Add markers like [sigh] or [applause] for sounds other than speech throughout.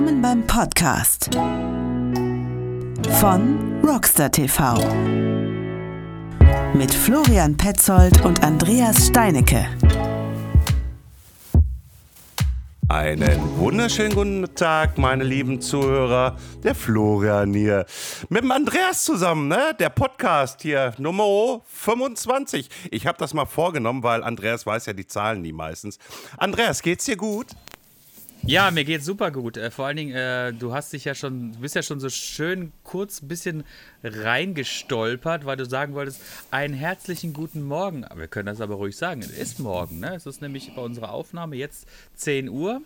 Willkommen beim Podcast von Rockstar TV mit Florian Petzold und Andreas Steinecke. Einen wunderschönen guten Tag, meine lieben Zuhörer. Der Florian hier. Mit dem Andreas zusammen, ne? Der Podcast hier, Nummer 25. Ich habe das mal vorgenommen, weil Andreas weiß ja die Zahlen nie meistens. Andreas, geht's dir gut? Ja, mir geht's super gut. Äh, vor allen Dingen, äh, du hast dich ja schon, bist ja schon so schön kurz ein bisschen reingestolpert, weil du sagen wolltest, einen herzlichen guten Morgen. Wir können das aber ruhig sagen. Es ist morgen, ne? Es ist nämlich bei unserer Aufnahme jetzt 10 Uhr.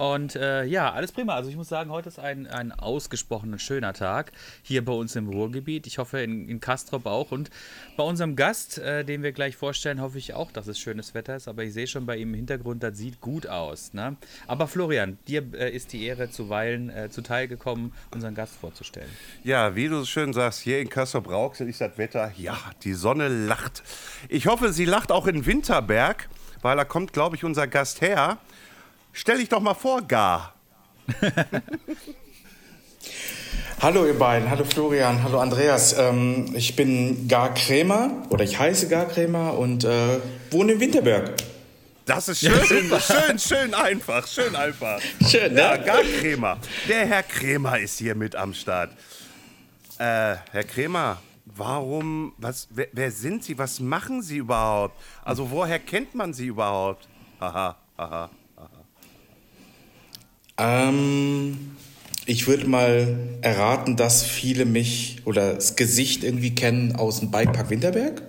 Und äh, ja, alles prima. Also ich muss sagen, heute ist ein, ein ausgesprochen schöner Tag hier bei uns im Ruhrgebiet. Ich hoffe in, in Kastrop auch. Und bei unserem Gast, äh, den wir gleich vorstellen, hoffe ich auch, dass es schönes Wetter ist. Aber ich sehe schon bei ihm im Hintergrund, das sieht gut aus. Ne? Aber Florian, dir äh, ist die Ehre zuweilen äh, zuteil gekommen, unseren Gast vorzustellen. Ja, wie du schön sagst, hier in Kastrop Rauxel ist das Wetter, ja, die Sonne lacht. Ich hoffe, sie lacht auch in Winterberg, weil da kommt, glaube ich, unser Gast her. Stell dich doch mal vor, Gar. [laughs] hallo ihr beiden, hallo Florian, hallo Andreas. Ähm, ich bin Gar Krämer oder ich heiße Gar Krämer und äh, wohne in Winterberg. Das ist schön, [laughs] schön, schön einfach, schön einfach. Schön, ne? Ja, Gar Krämer. Der Herr Krämer ist hier mit am Start. Äh, Herr Krämer, warum, was, wer, wer sind Sie, was machen Sie überhaupt? Also woher kennt man Sie überhaupt? Haha, haha. Ähm, ich würde mal erraten, dass viele mich oder das Gesicht irgendwie kennen aus dem Bikepark Winterberg,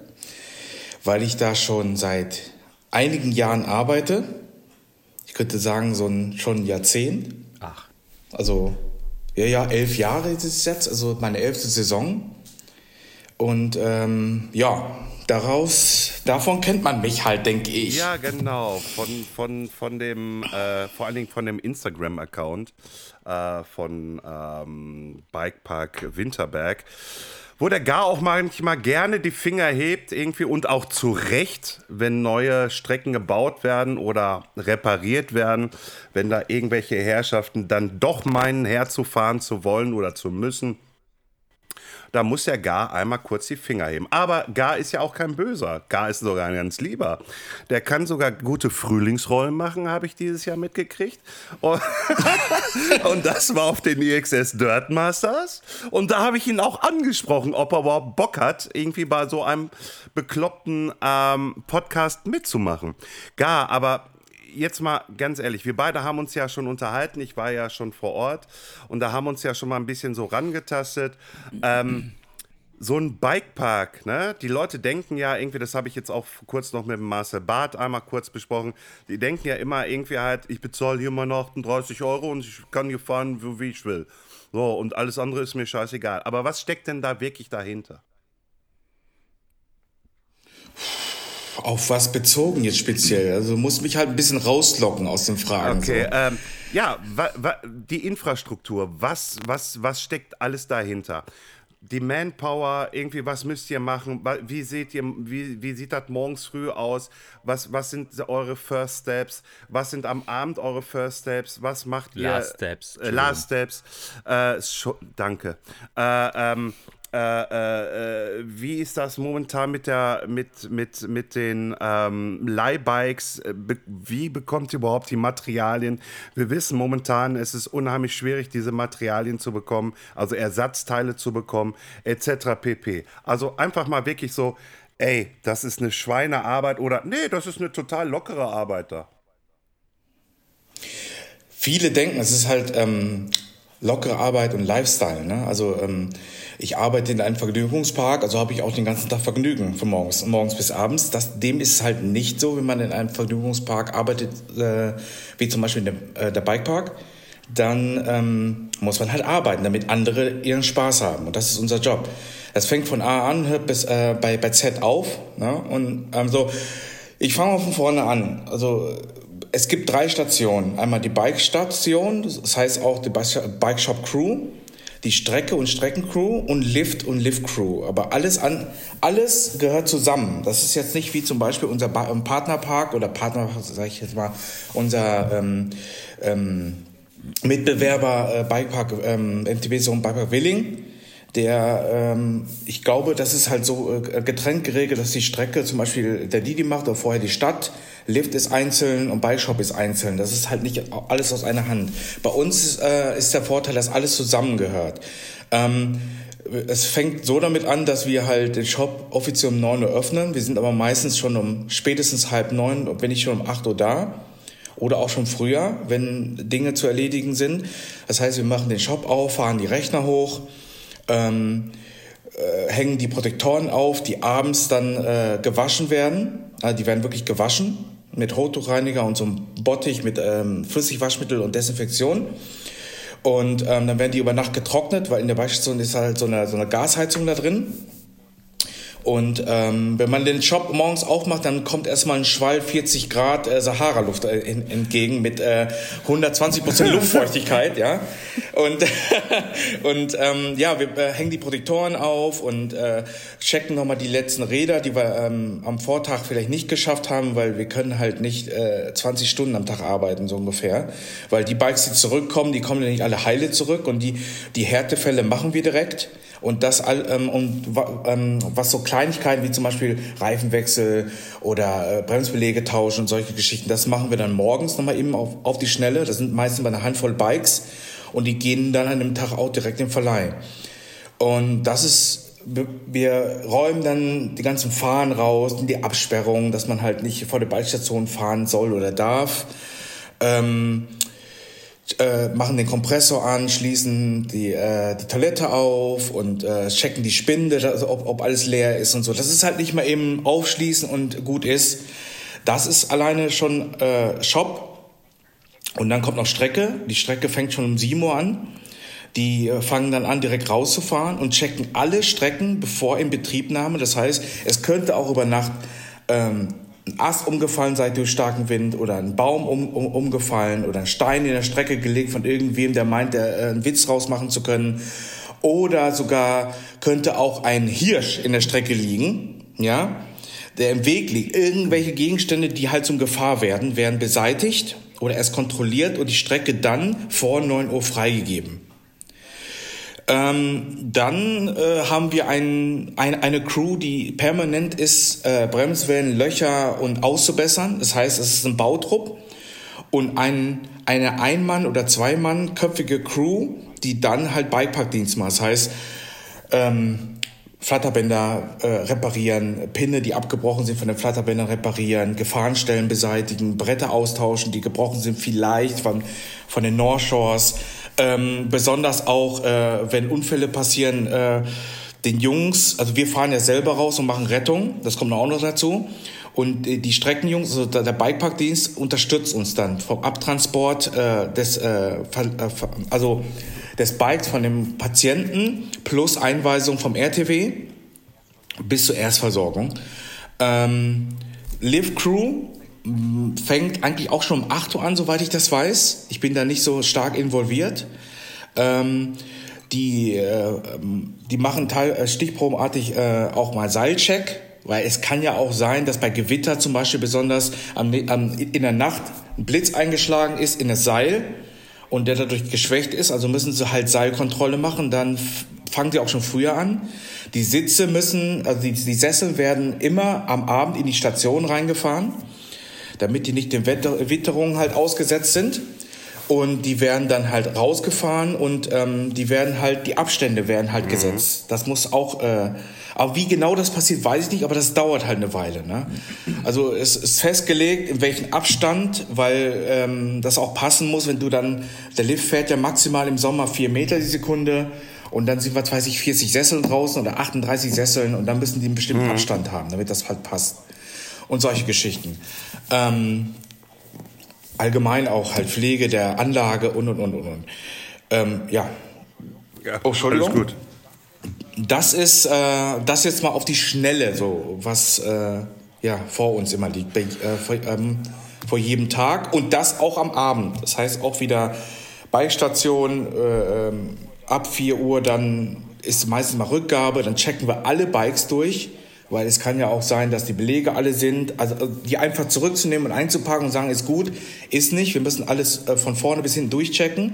weil ich da schon seit einigen Jahren arbeite. Ich könnte sagen, so ein, schon ein Jahrzehnt. Ach. Also, ja, ja, elf Jahre ist es jetzt, also meine elfte Saison. Und ähm, ja, daraus, davon kennt man mich halt, denke ich. Ja, genau. Von, von, von dem, äh, vor allen Dingen von dem Instagram-Account äh, von ähm, Bikepark Winterberg, wo der gar auch manchmal gerne die Finger hebt, irgendwie und auch zu Recht, wenn neue Strecken gebaut werden oder repariert werden, wenn da irgendwelche Herrschaften dann doch meinen, herzufahren zu wollen oder zu müssen da muss der Gar einmal kurz die Finger heben. Aber Gar ist ja auch kein Böser. Gar ist sogar ein ganz lieber. Der kann sogar gute Frühlingsrollen machen, habe ich dieses Jahr mitgekriegt. Und, [laughs] und das war auf den EXS Dirt Masters. Und da habe ich ihn auch angesprochen, ob er überhaupt Bock hat, irgendwie bei so einem bekloppten ähm, Podcast mitzumachen. Gar, aber jetzt mal ganz ehrlich, wir beide haben uns ja schon unterhalten. Ich war ja schon vor Ort und da haben uns ja schon mal ein bisschen so rangetastet. Ähm, so ein Bikepark, ne? Die Leute denken ja irgendwie, das habe ich jetzt auch kurz noch mit dem Marcel Barth einmal kurz besprochen, die denken ja immer irgendwie halt, ich bezahle hier mal 38 Euro und ich kann hier fahren, wie ich will. So, und alles andere ist mir scheißegal. Aber was steckt denn da wirklich dahinter? Auf was bezogen jetzt speziell? Also muss mich halt ein bisschen rauslocken aus den Fragen. Okay, so. ähm, ja, die Infrastruktur, was, was, was steckt alles dahinter? Die Manpower, irgendwie, was müsst ihr machen? Wie seht ihr, wie, wie sieht das morgens früh aus? Was, was sind eure First Steps? Was sind am Abend eure First Steps? Was macht ihr? Last Steps. Äh, last Steps. Äh, danke. Äh, ähm, äh, äh, wie ist das momentan mit, der, mit, mit, mit den ähm, Leihbikes? Be wie bekommt ihr überhaupt die Materialien? Wir wissen momentan, es ist unheimlich schwierig, diese Materialien zu bekommen, also Ersatzteile zu bekommen, etc. pp. Also einfach mal wirklich so, ey, das ist eine Schweinearbeit oder nee, das ist eine total lockere Arbeit da. Viele denken, es ist halt ähm, lockere Arbeit und Lifestyle. Ne? Also ähm, ich arbeite in einem Vergnügungspark, also habe ich auch den ganzen Tag Vergnügen von morgens, morgens bis abends. Das, dem ist halt nicht so, wenn man in einem Vergnügungspark arbeitet, äh, wie zum Beispiel der, äh, der Bikepark. Dann ähm, muss man halt arbeiten, damit andere ihren Spaß haben. Und das ist unser Job. Das fängt von A an, hört bis äh, bei, bei Z auf. Ne? Und ähm, so, ich fange mal von vorne an. Also es gibt drei Stationen. Einmal die Bike-Station, das heißt auch die Bike Shop Crew, die Strecke und Streckencrew und Lift und Lift-Crew. Aber alles, an, alles gehört zusammen. Das ist jetzt nicht wie zum Beispiel unser ba ähm, Partnerpark oder Partner, sage ich jetzt mal, unser ähm, ähm, Mitbewerber äh, Bikepark, ähm, MTB Zone Bikepark Willing. Der, ähm, ich glaube, das ist halt so äh, getrennt geregelt, dass die Strecke zum Beispiel der Didi macht oder vorher die Stadt, Lift ist einzeln und Bike Shop ist einzeln. Das ist halt nicht alles aus einer Hand. Bei uns äh, ist der Vorteil, dass alles zusammengehört. Ähm, es fängt so damit an, dass wir halt den Shop offiziell um 9 Uhr öffnen. Wir sind aber meistens schon um spätestens halb neun, wenn nicht schon um 8 Uhr da. Oder auch schon früher, wenn Dinge zu erledigen sind. Das heißt, wir machen den Shop auf, fahren die Rechner hoch, ähm, äh, hängen die Protektoren auf, die abends dann äh, gewaschen werden. Also die werden wirklich gewaschen mit Rottuchreiniger und so einem Bottich mit ähm, Flüssigwaschmittel und Desinfektion. Und ähm, dann werden die über Nacht getrocknet, weil in der Waschstation ist halt so eine, so eine Gasheizung da drin. Und ähm, wenn man den Shop morgens aufmacht, dann kommt erstmal ein Schwall 40 Grad äh, Sahara-Luft äh, entgegen mit äh, 120 Prozent [laughs] Luftfeuchtigkeit, ja. Und, [laughs] und ähm, ja, wir äh, hängen die Protektoren auf und äh, checken nochmal die letzten Räder, die wir ähm, am Vortag vielleicht nicht geschafft haben, weil wir können halt nicht äh, 20 Stunden am Tag arbeiten, so ungefähr. Weil die Bikes, die zurückkommen, die kommen ja nicht alle heile zurück und die, die Härtefälle machen wir direkt. Und das ähm, und ähm, was so Kleinigkeiten wie zum Beispiel Reifenwechsel oder äh, Bremsbeläge tauschen und solche Geschichten, das machen wir dann morgens nochmal eben auf, auf die Schnelle. Das sind meistens bei einer Handvoll Bikes und die gehen dann an dem Tag auch direkt im Verleih. Und das ist wir räumen dann die ganzen Fahnen raus, die Absperrung, dass man halt nicht vor der Bikestation fahren soll oder darf. Ähm, äh, machen den Kompressor an, schließen die, äh, die Toilette auf und äh, checken die Spinde, also ob, ob alles leer ist und so. Das ist halt nicht mal eben aufschließen und gut ist. Das ist alleine schon äh, Shop. Und dann kommt noch Strecke. Die Strecke fängt schon um 7 Uhr an. Die äh, fangen dann an, direkt rauszufahren und checken alle Strecken bevor in Betriebnahme. Das heißt, es könnte auch über Nacht ähm, ein Ast umgefallen sei durch starken Wind oder ein Baum um, um, umgefallen oder ein Stein in der Strecke gelegt von irgendwem, der meint, der, äh, einen Witz rausmachen zu können. Oder sogar könnte auch ein Hirsch in der Strecke liegen, ja, der im Weg liegt. Irgendwelche Gegenstände, die halt zum Gefahr werden, werden beseitigt oder erst kontrolliert und die Strecke dann vor 9 Uhr freigegeben. Ähm, dann äh, haben wir ein, ein, eine Crew, die permanent ist, äh, Bremswellen, Löcher und auszubessern. Das heißt, es ist ein Bautrupp und ein, eine Ein-Mann- oder Zwei-Mann-köpfige Crew, die dann halt Bikepark-Dienst macht. Das heißt, ähm, Flatterbänder äh, reparieren, Pinne, die abgebrochen sind von den Flatterbändern reparieren, Gefahrenstellen beseitigen, Bretter austauschen, die gebrochen sind vielleicht von, von den North Shores ähm, besonders auch, äh, wenn Unfälle passieren, äh, den Jungs, also wir fahren ja selber raus und machen Rettung, das kommt auch noch dazu. Und die Streckenjungs, also der Bikeparkdienst unterstützt uns dann vom Abtransport äh, des, äh, äh also des Bikes von dem Patienten plus Einweisung vom RTW bis zur Erstversorgung. Ähm, Live Crew fängt eigentlich auch schon um 8 Uhr an, soweit ich das weiß. Ich bin da nicht so stark involviert. Ähm, die, äh, die machen teil, äh, stichprobenartig äh, auch mal Seilcheck, weil es kann ja auch sein, dass bei Gewitter zum Beispiel besonders am, am, in der Nacht ein Blitz eingeschlagen ist in das Seil und der dadurch geschwächt ist. Also müssen sie halt Seilkontrolle machen. Dann fangen sie auch schon früher an. Die Sitze müssen, also die, die Sessel werden immer am Abend in die Station reingefahren damit die nicht den Witterungen halt ausgesetzt sind. Und die werden dann halt rausgefahren und ähm, die werden halt, die Abstände werden halt mhm. gesetzt. Das muss auch, äh, aber wie genau das passiert, weiß ich nicht, aber das dauert halt eine Weile. Ne? Also es ist festgelegt, in welchem Abstand, weil ähm, das auch passen muss, wenn du dann, der Lift fährt ja maximal im Sommer vier Meter die Sekunde und dann sind, was weiß ich, 40 Sesseln draußen oder 38 Sesseln und dann müssen die einen bestimmten mhm. Abstand haben, damit das halt passt und solche Geschichten. Ähm, allgemein auch halt Pflege der Anlage und und und und. und. Ähm, ja. ja. Oh, Entschuldigung. Alles gut. Das ist äh, das jetzt mal auf die Schnelle, so was äh, ja vor uns immer liegt, bei, äh, vor, ähm, vor, jedem Tag und das auch am Abend. Das heißt auch wieder Bikestation äh, ähm, ab 4 Uhr, dann ist meistens mal Rückgabe, dann checken wir alle Bikes durch Weil es kann ja auch sein, dass die Belege alle sind. Also äh, die einfach zurückzunehmen und einzupacken und sagen, ist gut, ist nicht. Wir müssen alles äh, von vorne bis hinten durchchecken.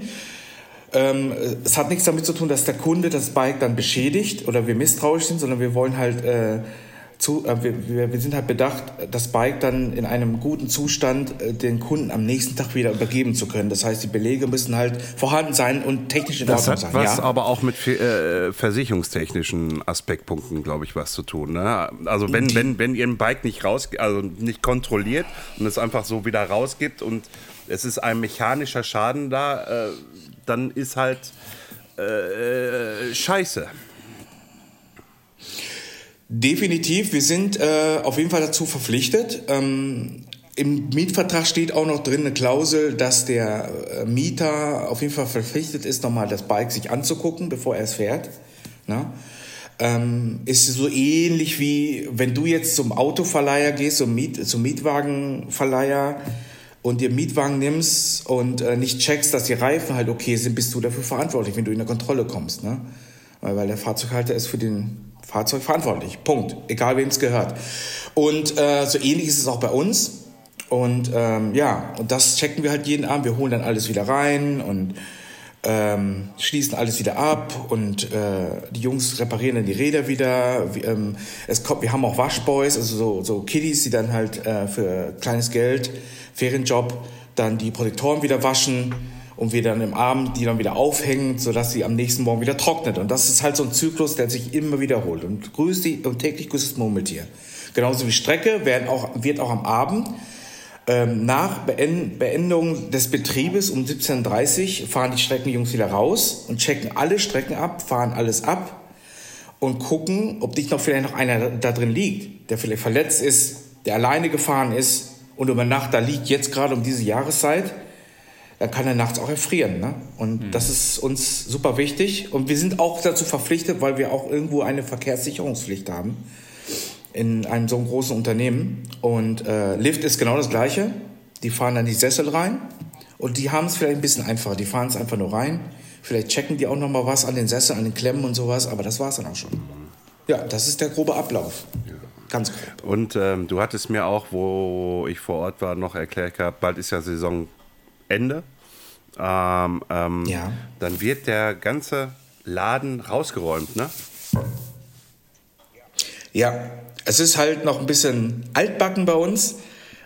Ähm, es hat nichts damit zu tun, dass der Kunde das Bike dann beschädigt oder wir misstrauisch sind, sondern wir wollen halt äh, zu, äh, wir, wir, sind halt bedacht, das Bike dann in einem guten Zustand äh, den Kunden am nächsten Tag wieder übergeben zu können. Das heißt, die Belege müssen halt vorhanden sein und technisch in das Ordnung sein. Das hat was ja? aber auch mit äh, versicherungstechnischen Aspektpunkten, glaube ich, was zu tun. Ne? Also wenn, wenn, wenn ihr ein Bike nicht raus, also nicht kontrolliert und es einfach so wieder rausgibt und es ist ein mechanischer Schaden da, äh, dann ist halt äh, äh, scheiße. Definitiv, wir sind äh, auf jeden Fall dazu verpflichtet. Ähm, Im Mietvertrag steht auch noch drin eine Klausel, dass der äh, Mieter auf jeden Fall verpflichtet ist, nochmal das Bike sich anzugucken, bevor er es fährt. Na? Ähm, ist so ähnlich wie wenn du jetzt zum Autoverleiher gehst, zum, Miet, zum Mietwagenverleiher und dir Mietwagen nimmst und äh, nicht checkst, dass die Reifen halt okay sind, bist du dafür verantwortlich, wenn du in der Kontrolle kommst. Ne? Weil, weil der Fahrzeughalter ist für den Fahrzeug verantwortlich. Punkt. Egal wem es gehört. Und äh, so ähnlich ist es auch bei uns. Und ähm, ja, und das checken wir halt jeden Abend. Wir holen dann alles wieder rein und ähm, schließen alles wieder ab und äh, die Jungs reparieren dann die Räder wieder. Wir, ähm, es kommt, wir haben auch Waschboys, also so, so Kiddies, die dann halt äh, für kleines Geld, Ferienjob, dann die Protektoren wieder waschen und wir dann im Abend die dann wieder aufhängen, sodass sie am nächsten Morgen wieder trocknet. Und das ist halt so ein Zyklus, der sich immer wiederholt. Und grüßt die, und täglich grüßt das Murmeltier. Genauso wie Strecke werden auch, wird auch am Abend ähm, nach Beendung des Betriebes um 17.30 Uhr fahren die Streckenjungs wieder raus und checken alle Strecken ab, fahren alles ab und gucken, ob nicht noch vielleicht noch einer da drin liegt, der vielleicht verletzt ist, der alleine gefahren ist und über Nacht da liegt, jetzt gerade um diese Jahreszeit, dann kann er nachts auch erfrieren. Ne? Und mhm. das ist uns super wichtig. Und wir sind auch dazu verpflichtet, weil wir auch irgendwo eine Verkehrssicherungspflicht haben in einem so einem großen Unternehmen. Und äh, Lift ist genau das Gleiche. Die fahren dann die Sessel rein und die haben es vielleicht ein bisschen einfacher. Die fahren es einfach nur rein. Vielleicht checken die auch noch mal was an den Sessel, an den Klemmen und sowas, aber das war es dann auch schon. Ja, das ist der grobe Ablauf. Ganz grob. Und ähm, du hattest mir auch, wo ich vor Ort war, noch erklärt gehabt, bald ist ja Saisonende. Ähm, ähm, ja. Dann wird der ganze Laden rausgeräumt, ne? Ja, es ist halt noch ein bisschen altbacken bei uns.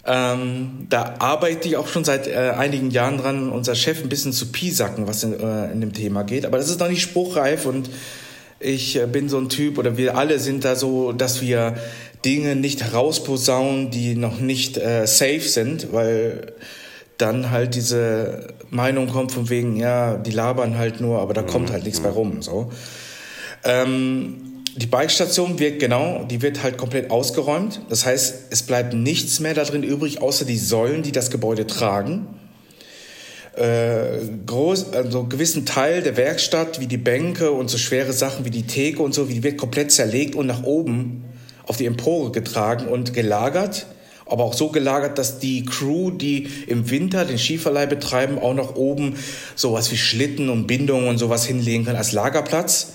Ähm, da arbeite ich auch schon seit äh, einigen Jahren dran, unser Chef ein bisschen zu piesacken, was in, äh, in dem Thema geht. Aber das ist noch nicht spruchreif und ich äh, bin so ein Typ oder wir alle sind da so, dass wir Dinge nicht herausposaunen, die noch nicht äh, safe sind, weil dann halt diese Meinung kommt von wegen, ja, die labern halt nur, aber da kommt halt nichts bei rum. So. Ähm, die Bikestation wird genau, die wird halt komplett ausgeräumt. Das heißt, es bleibt nichts mehr da drin übrig, außer die Säulen, die das Gebäude tragen. Äh, groß, also gewissen Teil der Werkstatt, wie die Bänke und so schwere Sachen wie die Theke und so, die wird komplett zerlegt und nach oben auf die Empore getragen und gelagert. Aber auch so gelagert, dass die Crew, die im Winter den Skiverleih betreiben, auch nach oben sowas wie Schlitten und Bindungen und sowas hinlegen kann als Lagerplatz.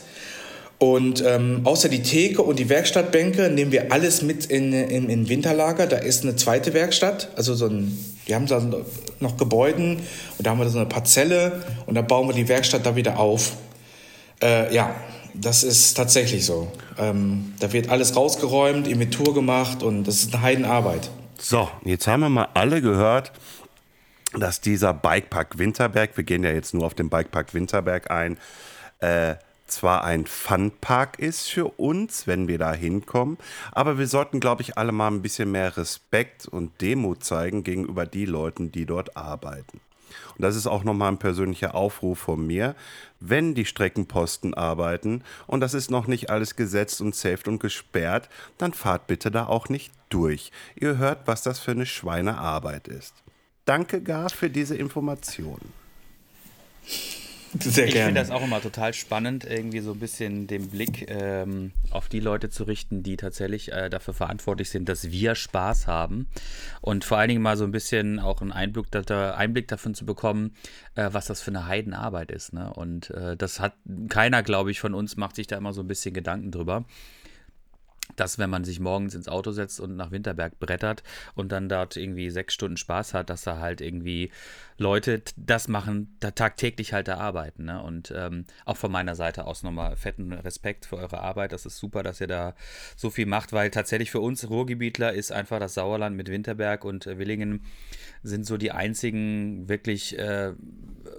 Und ähm, außer die Theke und die Werkstattbänke nehmen wir alles mit in, in, in Winterlager. Da ist eine zweite Werkstatt, also so ein, wir haben da noch Gebäuden und da haben wir so eine Parzelle und da bauen wir die Werkstatt da wieder auf. Äh, ja, das ist tatsächlich so. Ähm, da wird alles rausgeräumt, Inventur gemacht und das ist eine Heidenarbeit. So, jetzt haben wir mal alle gehört, dass dieser Bikepark Winterberg, wir gehen ja jetzt nur auf den Bikepark Winterberg ein, äh, zwar ein Funpark ist für uns, wenn wir da hinkommen, aber wir sollten, glaube ich, alle mal ein bisschen mehr Respekt und Demut zeigen gegenüber die Leuten, die dort arbeiten. Und das ist auch nochmal ein persönlicher Aufruf von mir. Wenn die Streckenposten arbeiten und das ist noch nicht alles gesetzt und saved und gesperrt, dann fahrt bitte da auch nicht durch. Ihr hört, was das für eine Schweinearbeit ist. Danke gar für diese Information. Sehr ich finde das auch immer total spannend, irgendwie so ein bisschen den Blick ähm, auf die Leute zu richten, die tatsächlich äh, dafür verantwortlich sind, dass wir Spaß haben. Und vor allen Dingen mal so ein bisschen auch einen Einblick, Einblick davon zu bekommen, äh, was das für eine Heidenarbeit ist. Ne? Und äh, das hat keiner, glaube ich, von uns macht sich da immer so ein bisschen Gedanken drüber. dass wenn man sich morgens ins Auto setzt und nach Winterberg brettert und dann dort irgendwie sechs Stunden Spaß hat, dass da halt irgendwie Leute das machen, da tagtäglich halt da arbeiten. Ne? Und ähm, auch von meiner Seite aus nochmal fetten Respekt für eure Arbeit. Das ist super, dass ihr da so viel macht, weil tatsächlich für uns Ruhrgebietler ist einfach das Sauerland mit Winterberg und äh, Willingen sind so die einzigen wirklich, äh,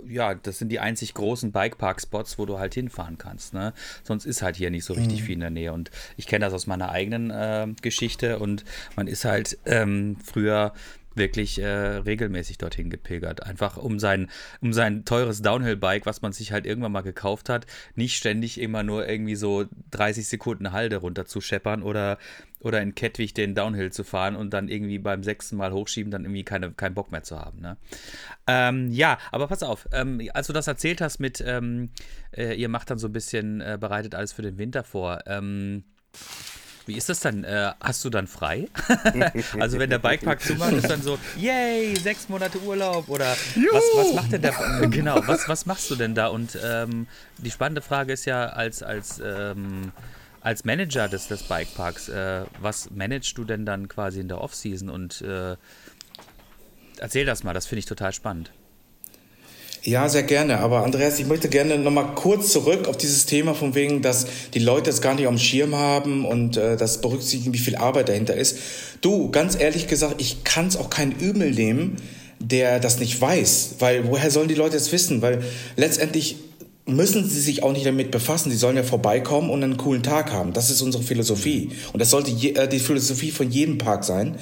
ja, das sind die einzig großen Bikepark-Spots, wo du halt hinfahren kannst. Ne? Sonst ist halt hier nicht so richtig mhm. viel in der Nähe. Und ich kenne das aus meiner eigenen äh, Geschichte und man ist halt ähm, früher wirklich äh, regelmäßig dorthin gepilgert. Einfach um sein, um sein teures Downhill-Bike, was man sich halt irgendwann mal gekauft hat, nicht ständig immer nur irgendwie so 30 Sekunden Halde runter zu scheppern oder, oder in Kettwig den Downhill zu fahren und dann irgendwie beim sechsten Mal hochschieben, dann irgendwie keine, keinen Bock mehr zu haben. Ne? Ähm, ja, aber pass auf, ähm, als du das erzählt hast mit, ähm, äh, ihr macht dann so ein bisschen, äh, bereitet alles für den Winter vor. Ähm, wie ist das dann? Äh, hast du dann frei? [laughs] also wenn der Bikepark zumacht, ist dann so, yay, sechs Monate Urlaub oder was, was macht denn der? [laughs] Genau, was, was machst du denn da? Und ähm, die spannende Frage ist ja als als ähm, als Manager des, des Bikeparks, äh, was managst du denn dann quasi in der Offseason? Und äh, erzähl das mal, das finde ich total spannend. Ja, sehr gerne. Aber Andreas, ich möchte gerne nochmal kurz zurück auf dieses Thema von wegen, dass die Leute es gar nicht auf dem Schirm haben und äh, das berücksichtigen, wie viel Arbeit dahinter ist. Du, ganz ehrlich gesagt, ich kann es auch kein Übel nehmen, der das nicht weiß. Weil woher sollen die Leute es wissen? Weil letztendlich müssen sie sich auch nicht damit befassen. Sie sollen ja vorbeikommen und einen coolen Tag haben. Das ist unsere Philosophie. Und das sollte je, äh, die Philosophie von jedem Park sein.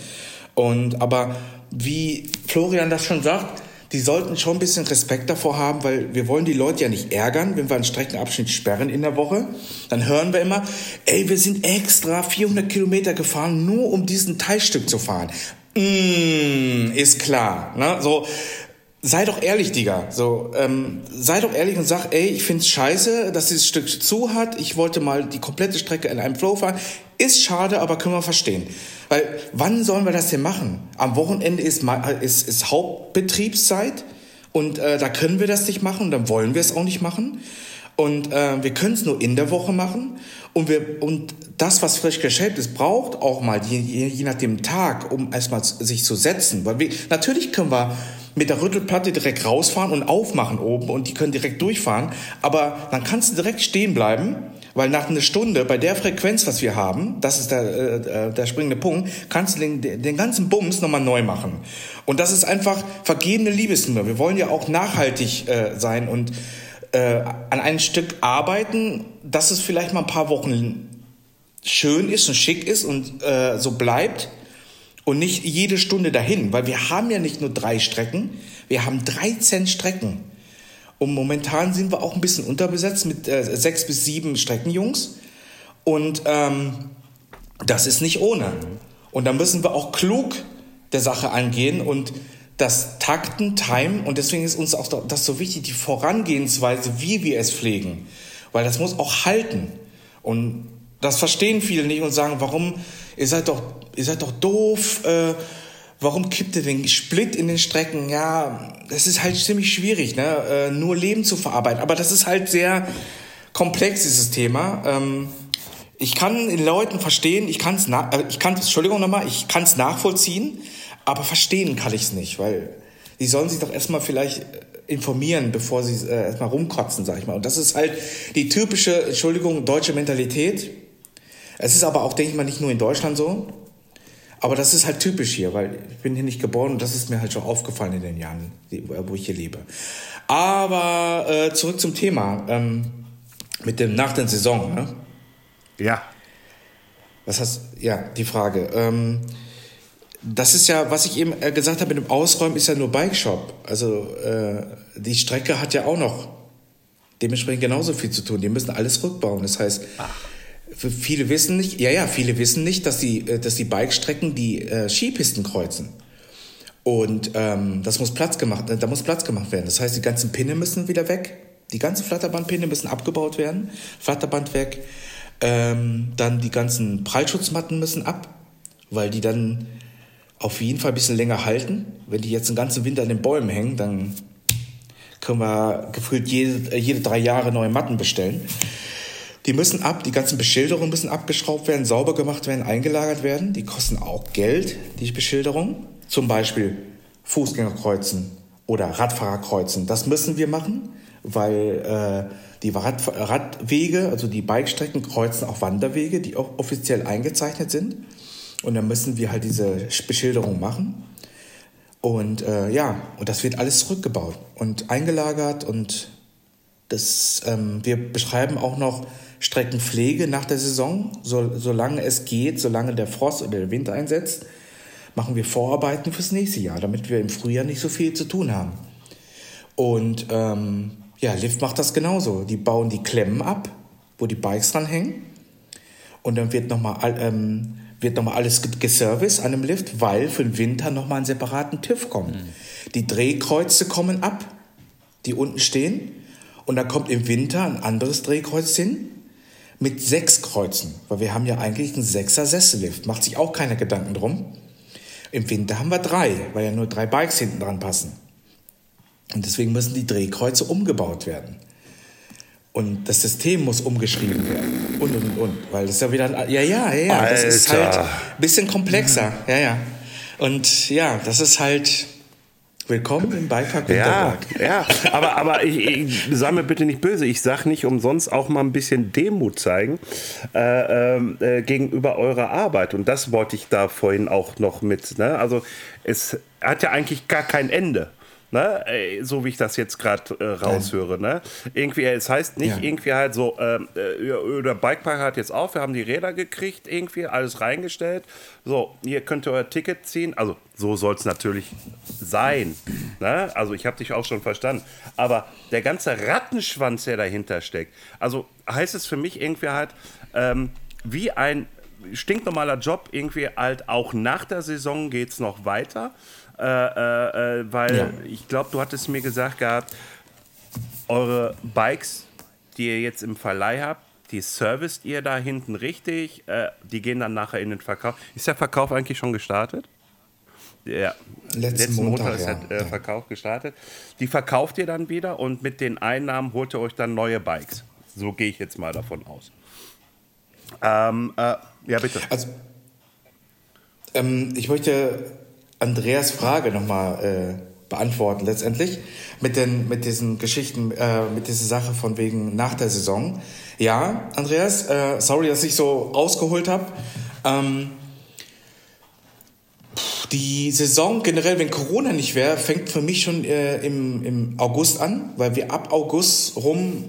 Und aber wie Florian das schon sagt, die sollten schon ein bisschen Respekt davor haben, weil wir wollen die Leute ja nicht ärgern, wenn wir einen Streckenabschnitt sperren in der Woche. Dann hören wir immer, ey, wir sind extra 400 Kilometer gefahren, nur um diesen Teilstück zu fahren. Mm, ist klar. Ne? So, sei doch ehrlich, Digga. So, ähm, sei doch ehrlich und sag, ey, ich find's scheiße, dass dieses Stück zu hat. Ich wollte mal die komplette Strecke in einem Flow fahren. Ist schade, aber können wir verstehen. Weil, wann sollen wir das denn machen? Am Wochenende ist, ist, ist Hauptbetriebszeit und äh, da können wir das nicht machen, dann wollen wir es auch nicht machen. Und äh, wir können es nur in der Woche machen. Und, wir, und das, was frisch geschält ist, braucht auch mal, je, je, je nach dem Tag, um erstmal sich zu setzen. Weil wir, natürlich können wir mit der Rüttelplatte direkt rausfahren und aufmachen oben und die können direkt durchfahren. Aber dann kannst du direkt stehen bleiben, weil nach einer Stunde bei der Frequenz, was wir haben, das ist der, äh, äh der springende Punkt, kannst du den, den ganzen Bums nochmal neu machen. Und das ist einfach vergebene Liebesnummer. Wir wollen ja auch nachhaltig äh, sein und äh, an einem Stück arbeiten, dass es vielleicht mal ein paar Wochen schön ist und schick ist und äh, so bleibt und nicht jede Stunde dahin, weil wir haben ja nicht nur drei Strecken, wir haben 13 Strecken. Und momentan sind wir auch ein bisschen unterbesetzt mit äh, sechs bis sieben Streckenjungs. Und ähm, das ist nicht ohne. Und da müssen wir auch klug der Sache angehen und das Takten, Time. Und deswegen ist uns auch das so wichtig, die Vorangehensweise, wie wir es pflegen. Weil das muss auch halten. Und das verstehen viele nicht und sagen, warum, ihr seid doch, ihr seid doch doof, äh, warum kippt ihr den Split in den Strecken? Ja, das ist halt ziemlich schwierig, ne? Äh, nur Leben zu verarbeiten. Aber das ist halt sehr komplex, dieses Thema. Ähm, ich kann den Leuten verstehen, ich kann es, äh, ich kann, Entschuldigung nochmal, ich kann es nachvollziehen, aber verstehen kann ich es nicht, weil die sollen sich doch erstmal vielleicht informieren, bevor sie äh, erstmal rumkotzen, sag ich mal. Und das ist halt die typische, Entschuldigung, deutsche Mentalität es ist aber auch, denke ich mal, nicht nur in Deutschland so. Aber das ist halt typisch hier, weil ich bin hier nicht geboren und das ist mir halt schon aufgefallen in den Jahren, wo ich hier lebe. Aber äh, zurück zum Thema ähm, mit dem nach der Saison. Ne? Ja. Was hast ja die Frage? Ähm, das ist ja, was ich eben äh, gesagt habe mit dem Ausräumen, ist ja nur Bike Shop. Also äh, die Strecke hat ja auch noch dementsprechend genauso viel zu tun. Die müssen alles rückbauen. Das heißt, Ach Viele wissen nicht, ja, ja, viele wissen nicht, dass die, äh, dass die Bikestrecken die äh, Skipisten kreuzen. Und ähm, das muss Platz gemacht, da muss Platz gemacht werden. Das heißt, die ganzen Pinne müssen wieder weg. Die ganzen Flatterbandpinne müssen abgebaut werden. Flatterband weg. Ähm, dann die ganzen Prallschutzmatten müssen ab, weil die dann auf jeden Fall ein bisschen länger halten. Wenn die jetzt den ganzen Winter an den Bäumen hängen, dann können wir gefühlt jede, jede drei Jahre neue Matten bestellen. Die müssen ab, die ganzen Beschilderungen müssen abgeschraubt werden, sauber gemacht werden, eingelagert werden. Die kosten auch Geld, die Beschilderung. Zum Beispiel Fußgängerkreuzen oder Radfahrerkreuzen. Das müssen wir machen, weil äh, die Rad, Radwege, also die Bikestrecken kreuzen auch Wanderwege, die auch offiziell eingezeichnet sind. Und dann müssen wir halt diese Beschilderung machen. Und äh, ja, und das wird alles zurückgebaut und eingelagert und das, ähm, wir beschreiben auch noch Streckenpflege nach der Saison, so, solange es geht, solange der Frost oder der Wind einsetzt, machen wir Vorarbeiten fürs nächste Jahr, damit wir im Frühjahr nicht so viel zu tun haben. Und ähm, ja, Lift macht das genauso. Die bauen die Klemmen ab, wo die Bikes dran hängen. Und dann wird nochmal ähm, wird nochmal alles geserviced an dem Lift, weil für den Winter nochmal einen separaten TÜV kommt. Mhm. Die Drehkreuze kommen ab, die unten stehen. Und da kommt im Winter ein anderes Drehkreuz hin mit sechs Kreuzen. Weil wir haben ja eigentlich einen sechser Sessellift. Macht sich auch keiner Gedanken drum. Im Winter haben wir drei, weil ja nur drei Bikes hinten dran passen. Und deswegen müssen die Drehkreuze umgebaut werden. Und das System muss umgeschrieben werden. Und, und, und. Weil das ist ja wieder, ein, ja, ja, ja, ja. Das ist halt ein bisschen komplexer. Ja, ja. Und ja, das ist halt, Willkommen im Beipack Ja, ja, aber, aber ich, ich sei mir bitte nicht böse. Ich sage nicht umsonst auch mal ein bisschen Demut zeigen äh, äh, gegenüber eurer Arbeit. Und das wollte ich da vorhin auch noch mit. Ne? Also es hat ja eigentlich gar kein Ende. Ne? So wie ich das jetzt gerade äh, raushöre. Ne? Irgendwie, es heißt nicht ja. irgendwie halt so, ähm, äh, oder Bikepark hat jetzt auf, wir haben die Räder gekriegt, irgendwie alles reingestellt. So, ihr könnt euer Ticket ziehen. Also, so soll es natürlich sein. Ne? Also, ich habe dich auch schon verstanden. Aber der ganze Rattenschwanz, der dahinter steckt, also heißt es für mich irgendwie halt, ähm, wie ein stinknormaler Job, irgendwie halt auch nach der Saison geht es noch weiter. Äh, äh, äh, weil ja. ich glaube, du hattest mir gesagt gehabt, eure Bikes, die ihr jetzt im Verleih habt, die serviced ihr da hinten richtig. Äh, die gehen dann nachher in den Verkauf. Ist der Verkauf eigentlich schon gestartet? Ja, letzten, letzten Montag, Montag ist der äh, Verkauf gestartet. Die verkauft ihr dann wieder und mit den Einnahmen holt ihr euch dann neue Bikes. So gehe ich jetzt mal davon aus. Ähm, äh, ja, bitte. Also, ähm, ich möchte Andreas Frage nochmal äh, beantworten letztendlich mit den mit diesen Geschichten äh, mit dieser Sache von wegen nach der Saison. Ja, Andreas, äh, sorry, dass ich so ausgeholt habe. Ähm, die Saison generell, wenn Corona nicht wäre, fängt für mich schon äh, im, im August an, weil wir ab August rum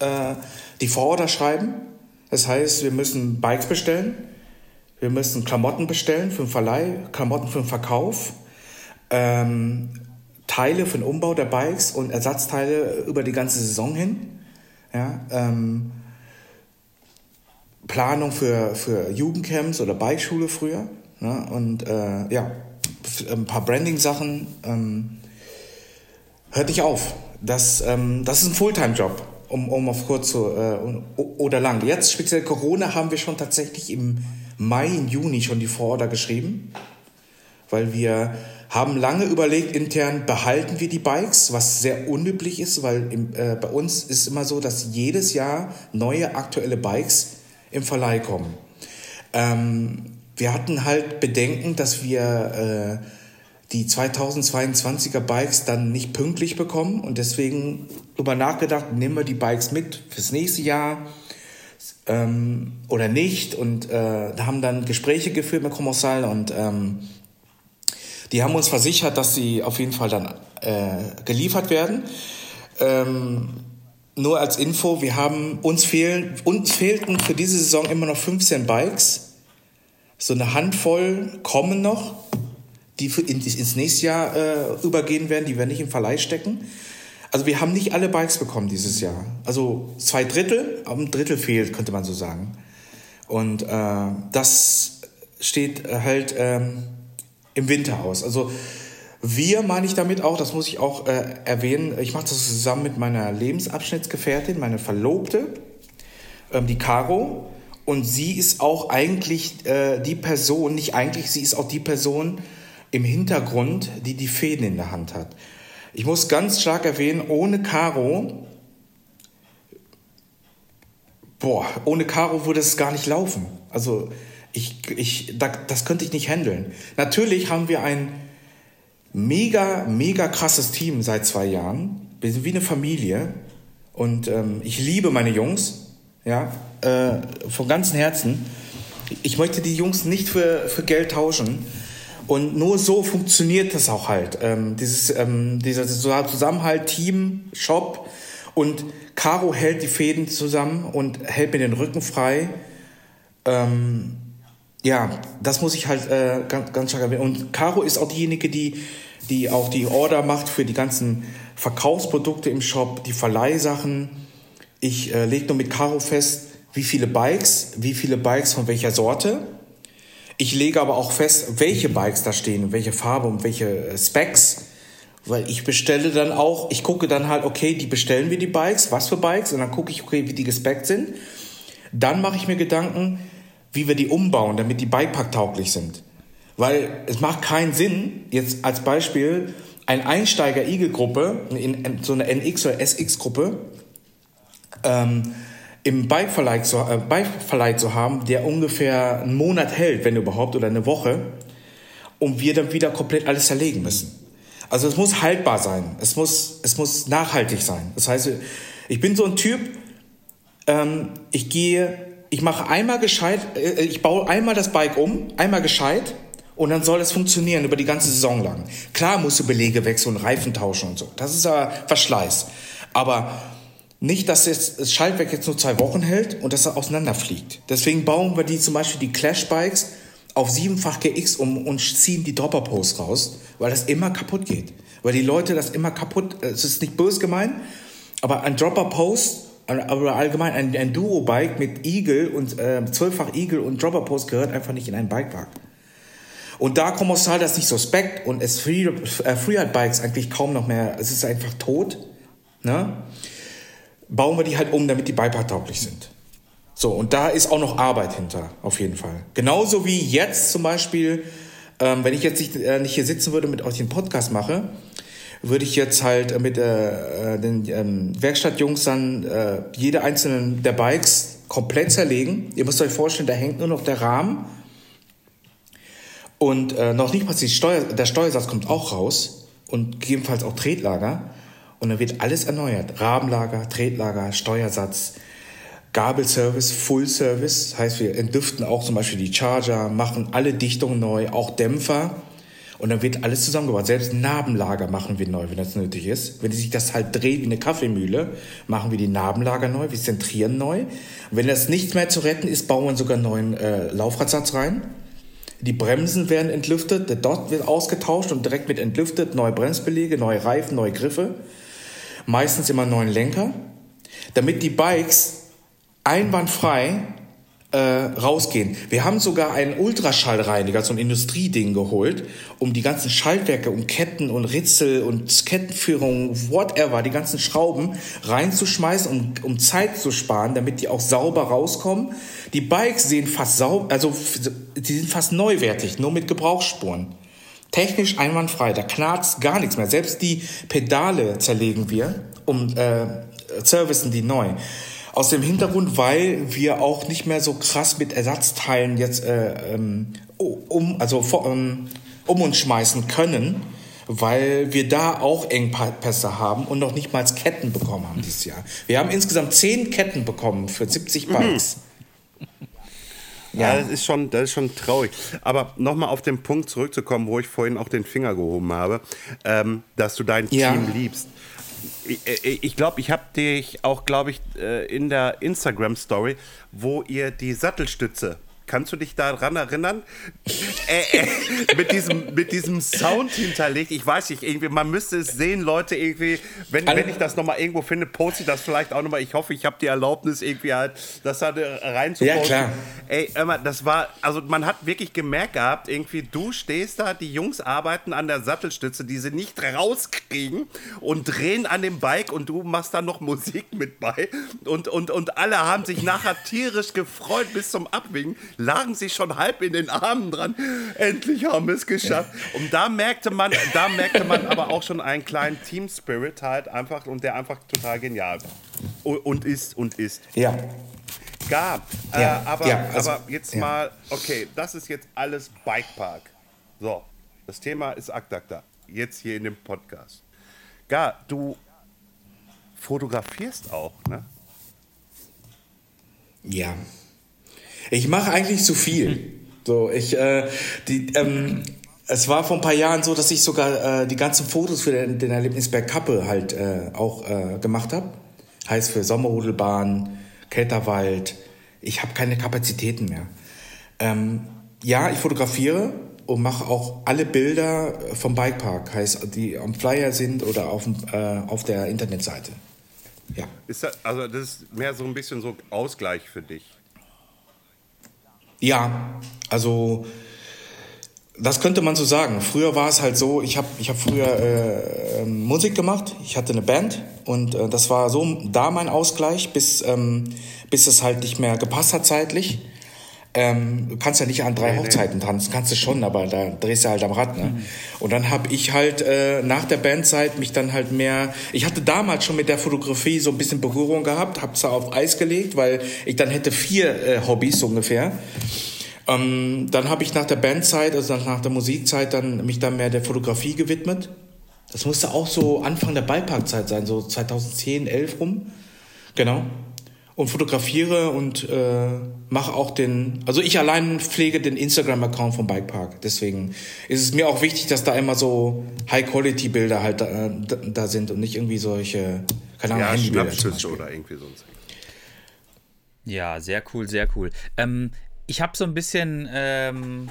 äh, die Vororder schreiben. Das heißt, wir müssen Bikes bestellen wir müssen Klamotten bestellen für den Verleih, Klamotten für den Verkauf, ähm, Teile für den Umbau der Bikes und Ersatzteile über die ganze Saison hin. Ja, ähm, Planung für, für Jugendcamps oder Bikeschule früher. Ne? Und äh, ja, ein paar Branding-Sachen. Ähm, hört nicht auf. Das, ähm, das ist ein Fulltime-Job, um, um auf kurz zu, äh, oder lang. Jetzt speziell Corona haben wir schon tatsächlich im Mai, Juni schon die Vororder geschrieben, weil wir haben lange überlegt intern, behalten wir die Bikes, was sehr unüblich ist, weil im, äh, bei uns ist immer so, dass jedes Jahr neue aktuelle Bikes im Verleih kommen. Ähm, wir hatten halt Bedenken, dass wir äh, die 2022er Bikes dann nicht pünktlich bekommen und deswegen darüber nachgedacht, nehmen wir die Bikes mit fürs nächste Jahr ähm, oder nicht und äh, haben dann Gespräche geführt mit Kommissal und ähm, die haben uns versichert, dass sie auf jeden Fall dann äh, geliefert werden. Ähm, nur als Info, wir haben uns fehlen, uns fehlten für diese Saison immer noch 15 Bikes. So eine Handvoll kommen noch, die für in, ins nächste Jahr äh, übergehen werden, die wir nicht im Verleih stecken. Also wir haben nicht alle Bikes bekommen dieses Jahr. Also zwei Drittel, aber ein Drittel fehlt, könnte man so sagen. Und äh, das steht halt ähm, im Winter aus. Also wir meine ich damit auch, das muss ich auch äh, erwähnen, ich mache das zusammen mit meiner Lebensabschnittsgefährtin, meine Verlobte, ähm, die Caro. Und sie ist auch eigentlich äh, die Person, nicht eigentlich, sie ist auch die Person im Hintergrund, die die Fäden in der Hand hat. Ich muss ganz stark erwähnen, ohne Caro boah, ohne Caro würde es gar nicht laufen. Also ich, ich, das könnte ich nicht handeln. Natürlich haben wir ein mega, mega krasses Team seit zwei Jahren. Wir sind wie eine Familie. Und ähm, ich liebe meine Jungs, ja, äh, von ganzem Herzen. Ich möchte die Jungs nicht für, für Geld tauschen. Und nur so funktioniert das auch halt. Ähm, dieses, ähm, dieser Zusammenhalt, Team, Shop und Caro hält die Fäden zusammen und hält mir den Rücken frei. Ähm, ja, das muss ich halt äh, ganz, ganz stark erwähnen. Und Caro ist auch diejenige, die, die auch die Order macht für die ganzen Verkaufsprodukte im Shop, die Verleihsachen. Ich äh, lege nur mit Caro fest, wie viele Bikes, wie viele Bikes von welcher Sorte. Ich lege aber auch fest, welche Bikes da stehen, welche Farbe und welche äh, Specs. Weil ich bestelle dann auch, ich gucke dann halt, okay, die bestellen wir die Bikes, was für Bikes, und dann gucke ich, okay, wie die gespeckt sind. Dann mache ich mir Gedanken, wie wir die umbauen, damit die bikepark-tauglich sind. Weil es macht keinen Sinn, jetzt als Beispiel, ein Einsteiger-Igel-Gruppe, in so eine NX- oder SX-Gruppe, ähm, im Bikeverleih zu, äh, zu haben, der ungefähr einen Monat hält, wenn überhaupt, oder eine Woche, und wir dann wieder komplett alles zerlegen müssen. Also es muss haltbar sein, es muss, es muss nachhaltig sein. Das heißt, ich bin so ein Typ, ähm, ich gehe, ich mache einmal gescheit, äh, ich baue einmal das Bike um, einmal gescheit, und dann soll es funktionieren über die ganze Saison lang. Klar musst du Belege wechseln, Reifen tauschen und so. Das ist aber Verschleiß. Aber nicht, dass jetzt das Schaltwerk jetzt nur zwei Wochen hält und dass er auseinanderfliegt. Deswegen bauen wir die zum Beispiel die Clash-Bikes auf siebenfach GX um und ziehen die Dropper-Post raus, weil das immer kaputt geht. Weil die Leute das immer kaputt, es ist nicht böse gemeint, aber ein Dropper-Post, aber allgemein ein, ein Duo-Bike mit Eagle und äh, zwölffach Eagle und Dropper-Post gehört einfach nicht in einen Bikepark. Und da kommt aus das nicht suspekt und es Free, äh, Freeride-Bikes eigentlich kaum noch mehr, es ist einfach tot, ne? Bauen wir die halt um, damit die beipaartauglich sind. So, und da ist auch noch Arbeit hinter, auf jeden Fall. Genauso wie jetzt zum Beispiel, ähm, wenn ich jetzt nicht, äh, nicht hier sitzen würde mit euch den Podcast mache, würde ich jetzt halt mit äh, äh, den ähm, Werkstattjungs dann äh, jede einzelne der Bikes komplett zerlegen. Ihr müsst euch vorstellen, da hängt nur noch der Rahmen und äh, noch nicht mal Steuer, der Steuersatz kommt auch raus und gegebenenfalls auch Tretlager. Und dann wird alles erneuert. Rabenlager, Tretlager, Steuersatz, Gabelservice, Full Service. Das heißt, wir entdüften auch zum Beispiel die Charger, machen alle Dichtungen neu, auch Dämpfer. Und dann wird alles zusammengebaut. Selbst Narbenlager machen wir neu, wenn das nötig ist. Wenn sich das halt dreht wie eine Kaffeemühle, machen wir die Narbenlager neu, wir zentrieren neu. Und wenn das nichts mehr zu retten ist, bauen wir sogar einen neuen äh, Laufradsatz rein. Die Bremsen werden entlüftet, der Dot wird ausgetauscht und direkt mit entlüftet, neue Bremsbelege, neue Reifen, neue Griffe. Meistens immer neuen Lenker, damit die Bikes einwandfrei äh, rausgehen. Wir haben sogar einen Ultraschallreiniger, so ein Industrieding geholt, um die ganzen Schaltwerke und Ketten und Ritzel und Kettenführung, whatever, die ganzen Schrauben reinzuschmeißen, um, um Zeit zu sparen, damit die auch sauber rauskommen. Die Bikes sehen fast sauber, also die sind fast neuwertig, nur mit Gebrauchsspuren. Technisch einwandfrei, da knarzt gar nichts mehr. Selbst die Pedale zerlegen wir, um äh, servicen die neu. Aus dem Hintergrund, weil wir auch nicht mehr so krass mit Ersatzteilen jetzt äh, ähm, um, also um, um uns schmeißen können, weil wir da auch Engpässe haben und noch nicht mal Ketten bekommen haben dieses Jahr. Wir haben insgesamt zehn Ketten bekommen für 70 mhm. Bikes. Mhm. Ja, ja, das ist schon, das ist schon traurig. Aber nochmal auf den Punkt zurückzukommen, wo ich vorhin auch den Finger gehoben habe, ähm, dass du dein ja. Team liebst ich glaube, ich habe dich auch, glaube ich, äh, in der Instagram-Story, wo ihr die Sattelstütze Kannst du dich daran erinnern? äh, äh, mit, diesem, mit diesem Sound hinterlegt. Ich weiß nicht, irgendwie, man müsste es sehen, Leute, irgendwie, wenn, wenn ich das nochmal irgendwo finde, poste ich das vielleicht auch nochmal. Ich hoffe, ich habe die Erlaubnis, irgendwie halt, das da rein zu Ja, klar. Ey, immer, das war, also man hat wirklich gemerkt gehabt, irgendwie, du stehst da, die Jungs arbeiten an der Sattelstütze, die sie nicht rauskriegen und drehen an dem Bike und du machst da noch Musik mit bei. Und, und, und alle haben sich nachher tierisch gefreut bis zum Abwinken lagen sie schon halb in den Armen dran. Endlich haben wir es geschafft. Und da merkte man, da merkte man aber auch schon einen kleinen Team Spirit halt einfach und der einfach total genial war. Und ist und ist. Ja. Gab. Ja, äh, aber, ja, also, aber jetzt ja. mal, okay, das ist jetzt alles Bikepark. So, das Thema ist Aktakta. Jetzt hier in dem Podcast. Gar, du fotografierst auch, ne? Ja. Ich mache eigentlich zu viel. So, ich, äh, die, ähm, es war vor ein paar Jahren so, dass ich sogar äh, die ganzen Fotos für den, den Erlebnisberg Kappe halt äh, auch äh, gemacht habe. Heißt für Sommerrodelbahn, Kälterwald. Ich habe keine Kapazitäten mehr. Ähm, ja, ich fotografiere und mache auch alle Bilder vom Bikepark, heißt die am Flyer sind oder auf, dem, äh, auf der Internetseite. Ja. Ist das, also das ist mehr so ein bisschen so Ausgleich für dich. Ja, also das könnte man so sagen. Früher war es halt so, ich habe ich hab früher äh, ähm, Musik gemacht, ich hatte eine Band und äh, das war so da mein Ausgleich, bis, ähm, bis es halt nicht mehr gepasst hat zeitlich. Ähm, du kannst ja nicht an drei Nee, nee. Hochzeiten tanzen, kannst du schon, aber da drehst du halt am Rad. Ne? Und dann habe ich halt äh, nach der Bandzeit mich dann halt mehr, ich hatte damals schon mit der Fotografie so ein bisschen Berührung gehabt, habe zwar auf Eis gelegt, weil ich dann hätte vier äh, Hobbys ungefähr. Ähm, dann habe ich nach der Bandzeit, also nach der Musikzeit, dann mich dann mehr der Fotografie gewidmet. Das musste auch so Anfang der Ballparkzeit sein, so 2010, 11 rum. Genau. Und fotografiere und äh, mache auch den, also ich allein pflege den Instagram-Account vom Bikepark. Deswegen ist es mir auch wichtig, dass da immer so High-Quality-Bilder halt da, da sind und nicht irgendwie solche, keine Ahnung, Ja, Handybilder. oder irgendwie sonst. Ja, sehr cool, sehr cool. Ähm, ich habe so ein bisschen, ähm,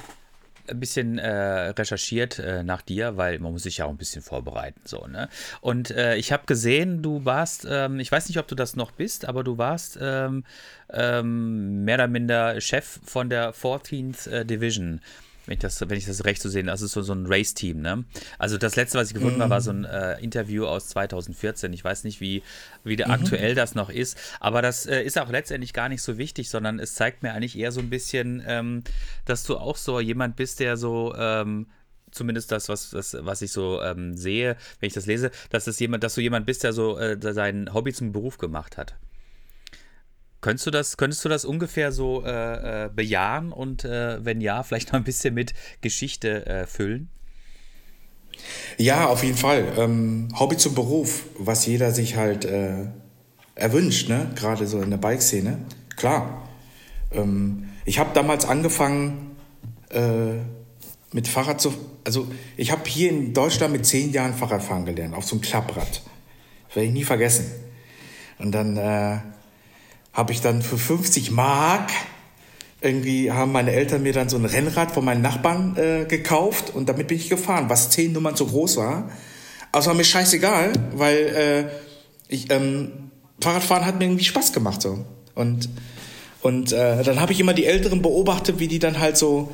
ein bisschen äh, recherchiert äh, nach dir, weil man muss sich ja auch ein bisschen vorbereiten, so ne. Und äh, ich habe gesehen, du warst, ähm, ich weiß nicht, ob du das noch bist, aber du warst ähm, ähm, mehr oder minder Chef von der 14th äh, Division. Wenn ich, das, wenn ich das recht so sehe, das ist so, so ein Race-Team, ne? Also das letzte, was ich gefunden habe, war so ein äh, Interview aus 2014. Ich weiß nicht, wie, wie der aktuell das noch ist, aber das äh, ist auch letztendlich gar nicht so wichtig, sondern es zeigt mir eigentlich eher so ein bisschen, ähm, dass du auch so jemand bist, der so ähm, zumindest das, was, das, was ich so ähm, sehe, wenn ich das lese, dass es jemand, dass du jemand bist, der so äh, sein Hobby zum Beruf gemacht hat. Könntest du das, könntest du das ungefähr so äh, äh, bejahen und äh, wenn ja, vielleicht noch ein bisschen mit Geschichte äh, füllen? Ja, auf jeden Fall. Ähm, Hobby zum Beruf, was jeder sich halt äh, erwünscht, ne? Gerade so in der Bike-Szene. Klar. Ähm, ich habe damals angefangen äh, mit Fahrrad zu. Also ich habe hier in Deutschland mit zehn Jahren Fahrradfahren gelernt, auf so einem Klapprad. Das werde ich nie vergessen. Und dann habe ich dann für 50 Mark irgendwie haben meine Eltern mir dann so ein Rennrad von meinen Nachbarn äh, gekauft und damit bin ich gefahren, was zehn Nummern zu groß war. Aber es war mir scheißegal, weil äh, ich, ähm, Fahrradfahren hat mir irgendwie Spaß gemacht so. Und, und äh, dann habe ich immer die Älteren beobachtet, wie die dann halt so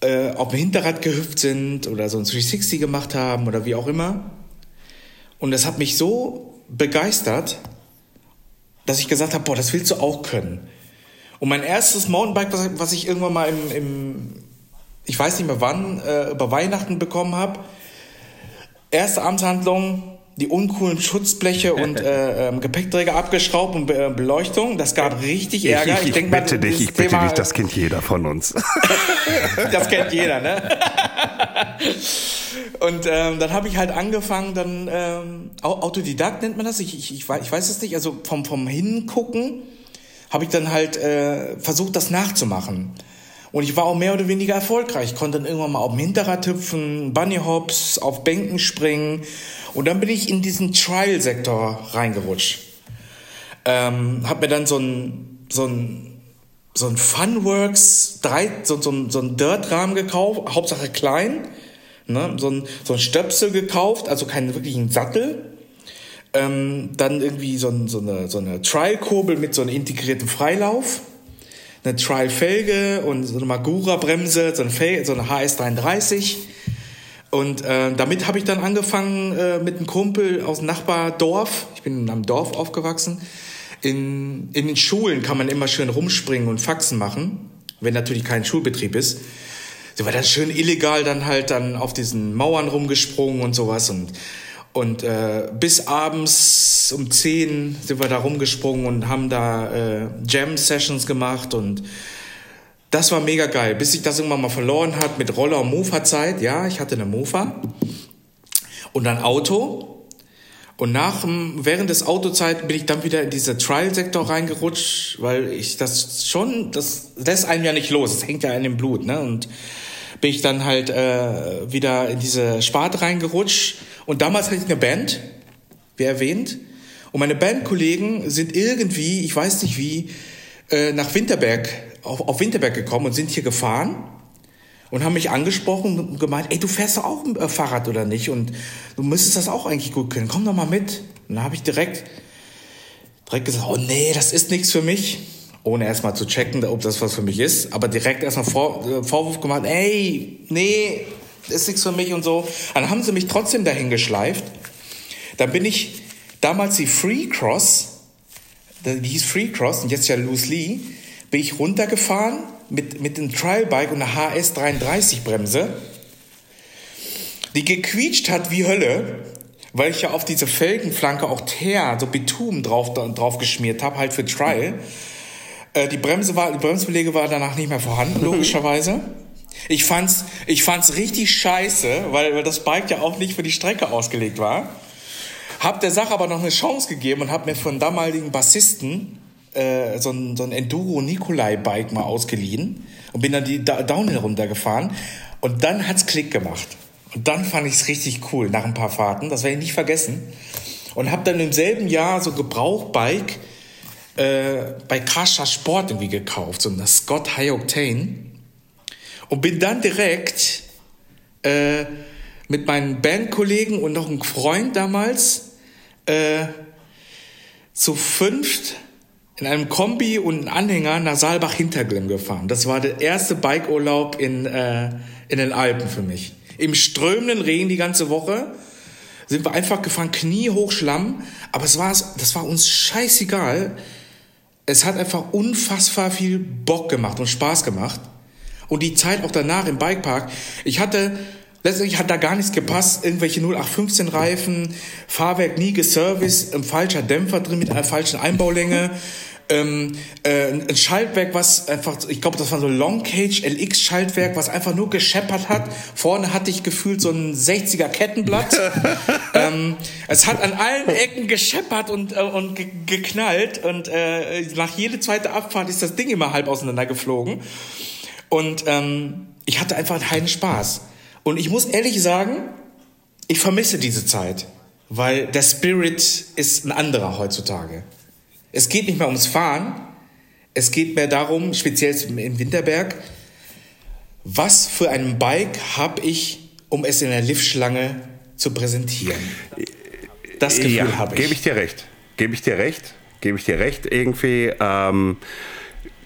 äh, auf dem Hinterrad gehüpft sind oder so ein 360 gemacht haben oder wie auch immer. Und das hat mich so begeistert, dass ich gesagt habe, boah, das willst du auch können. Und mein erstes Mountainbike, was, was ich irgendwann mal im, im ich weiß nicht mehr wann, äh, über Weihnachten bekommen habe, erste Amtshandlung, die uncoolen Schutzbleche und [laughs] äh, ähm, Gepäckträger abgeschraubt und Be Beleuchtung. Das gab richtig Ärger. Ich, ich, denk mal, bitte dich, ich bitte Thema- dich, das kennt jeder von uns. [laughs] [laughs] das kennt jeder, ne? Und ähm, dann habe ich halt angefangen, dann ähm, Au- Autodidakt nennt man das. Ich, ich, ich, weiß, ich weiß es nicht. Also vom, vom Hingucken habe ich dann halt äh, versucht, das nachzumachen. Und ich war auch mehr oder weniger erfolgreich. Ich konnte dann irgendwann mal auf dem Hinterrad hüpfen, Bunny Hops, auf Bänken springen. Und dann bin ich in diesen Trial-Sektor reingerutscht. Ähm, hab mir dann so ein, so ein so ein Funworks, drei, so, so, so ein Dirt-Rahmen gekauft, Hauptsache klein, ne? so, ein, so ein Stöpsel gekauft, also keinen wirklichen Sattel. Ähm, dann irgendwie so, ein, so eine, so eine Trial-Kurbel mit so einem integrierten Freilauf, eine Trial-Felge und so eine Magura-Bremse, so eine, so eine HS33. Und äh, damit habe ich dann angefangen äh, mit einem Kumpel aus dem Nachbardorf. Ich bin in einem Dorf aufgewachsen. In, in den Schulen kann man immer schön rumspringen und Faxen machen, wenn natürlich kein Schulbetrieb ist. So war dann schön illegal dann halt dann auf diesen Mauern rumgesprungen und sowas und Und äh, bis abends um 10 sind wir da rumgesprungen und haben da äh, Jam-Sessions gemacht und das war mega geil, bis ich das irgendwann mal verloren hat mit Roller und Mofa-Zeit. Ja, ich hatte eine Mofa und ein Auto. Und nach, während des Autozeit bin ich dann wieder in diese Trial-Sektor reingerutscht, weil ich das schon, das lässt einem ja nicht los, das hängt ja in dem Blut, ne? Und bin ich dann halt äh, wieder in diese Sparte reingerutscht. Und damals hatte ich eine Band, wie erwähnt. Und meine Bandkollegen sind irgendwie, ich weiß nicht wie, äh, nach Winterberg, auf, auf Winterberg gekommen und sind hier gefahren und haben mich angesprochen und gemeint, ey, du fährst doch auch ein äh, Fahrrad oder nicht? Und du müsstest das auch eigentlich gut können. Komm doch mal mit. Und dann habe ich direkt, direkt gesagt, oh nee, das ist nichts für mich. Ohne erstmal zu checken, ob das was für mich ist. Aber direkt erstmal Vor äh, Vorwurf gemacht, ey, nee, ist nichts für mich und so. Dann haben sie mich trotzdem dahin geschleift. Dann bin ich damals die Free Cross, die hieß Free Cross und jetzt ja Loose Lee, bin ich runtergefahren mit, mit dem Trialbike und einer HS33 Bremse, die gequietscht hat wie Hölle, weil ich ja auf diese Felgenflanke auch Teer, so Bitumen drauf, drauf geschmiert habe, halt für Trial. Äh, die Bremse war, die Bremsbelege war danach nicht mehr vorhanden, [laughs] logischerweise. Ich fand's, ich fand's richtig scheiße, weil, weil das Bike ja auch nicht für die Strecke ausgelegt war. Hab der Sache aber noch eine Chance gegeben und hab mir von damaligen Bassisten äh, so ein, so ein Enduro Nikolai Bike mal ausgeliehen und bin dann die Downhill runtergefahren und dann hat's Klick gemacht. Und dann fand ich's richtig cool nach ein paar Fahrten, das werde ich nicht vergessen. Und hab dann im selben Jahr so Gebrauchbike äh, bei Kascha Sport irgendwie gekauft, so ein Scott High Octane. Und bin dann direkt äh, mit meinen Bandkollegen und noch einem Freund damals äh, zu fünft in einem Kombi und einem Anhänger nach Saalbach-Hinterglemm gefahren. Das war der erste Bikeurlaub in, äh, in den Alpen für mich. Im strömenden Regen die ganze Woche sind wir einfach gefahren, kniehoch Schlamm, aber es war, das war uns scheißegal. Es hat einfach unfassbar viel Bock gemacht und Spaß gemacht. Und die Zeit auch danach im Bikepark. Ich hatte Letztendlich hat da gar nichts gepasst. Irgendwelche 0815 Reifen, Fahrwerk nie geserviced, ein falscher Dämpfer drin mit einer falschen Einbaulänge. Ähm, äh, ein Schaltwerk, was einfach, ich glaube, das war so Long Cage LX Schaltwerk, was einfach nur gescheppert hat. Vorne hatte ich gefühlt so ein 60er Kettenblatt. [laughs] ähm, es hat an allen Ecken gescheppert und, äh, und ge geknallt und äh, nach jede zweite Abfahrt ist das Ding immer halb auseinandergeflogen. Und ähm, ich hatte einfach keinen Spaß. Und ich muss ehrlich sagen, ich vermisse diese Zeit, weil der Spirit ist ein anderer heutzutage. Es geht nicht mehr ums Fahren, es geht mehr darum, speziell im Winterberg, was für ein Bike habe ich, um es in der Liftschlange zu präsentieren. Das Gefühl ja, habe ich. Gebe ich dir recht. Gebe ich dir recht. Gebe ich dir recht. Irgendwie. Ähm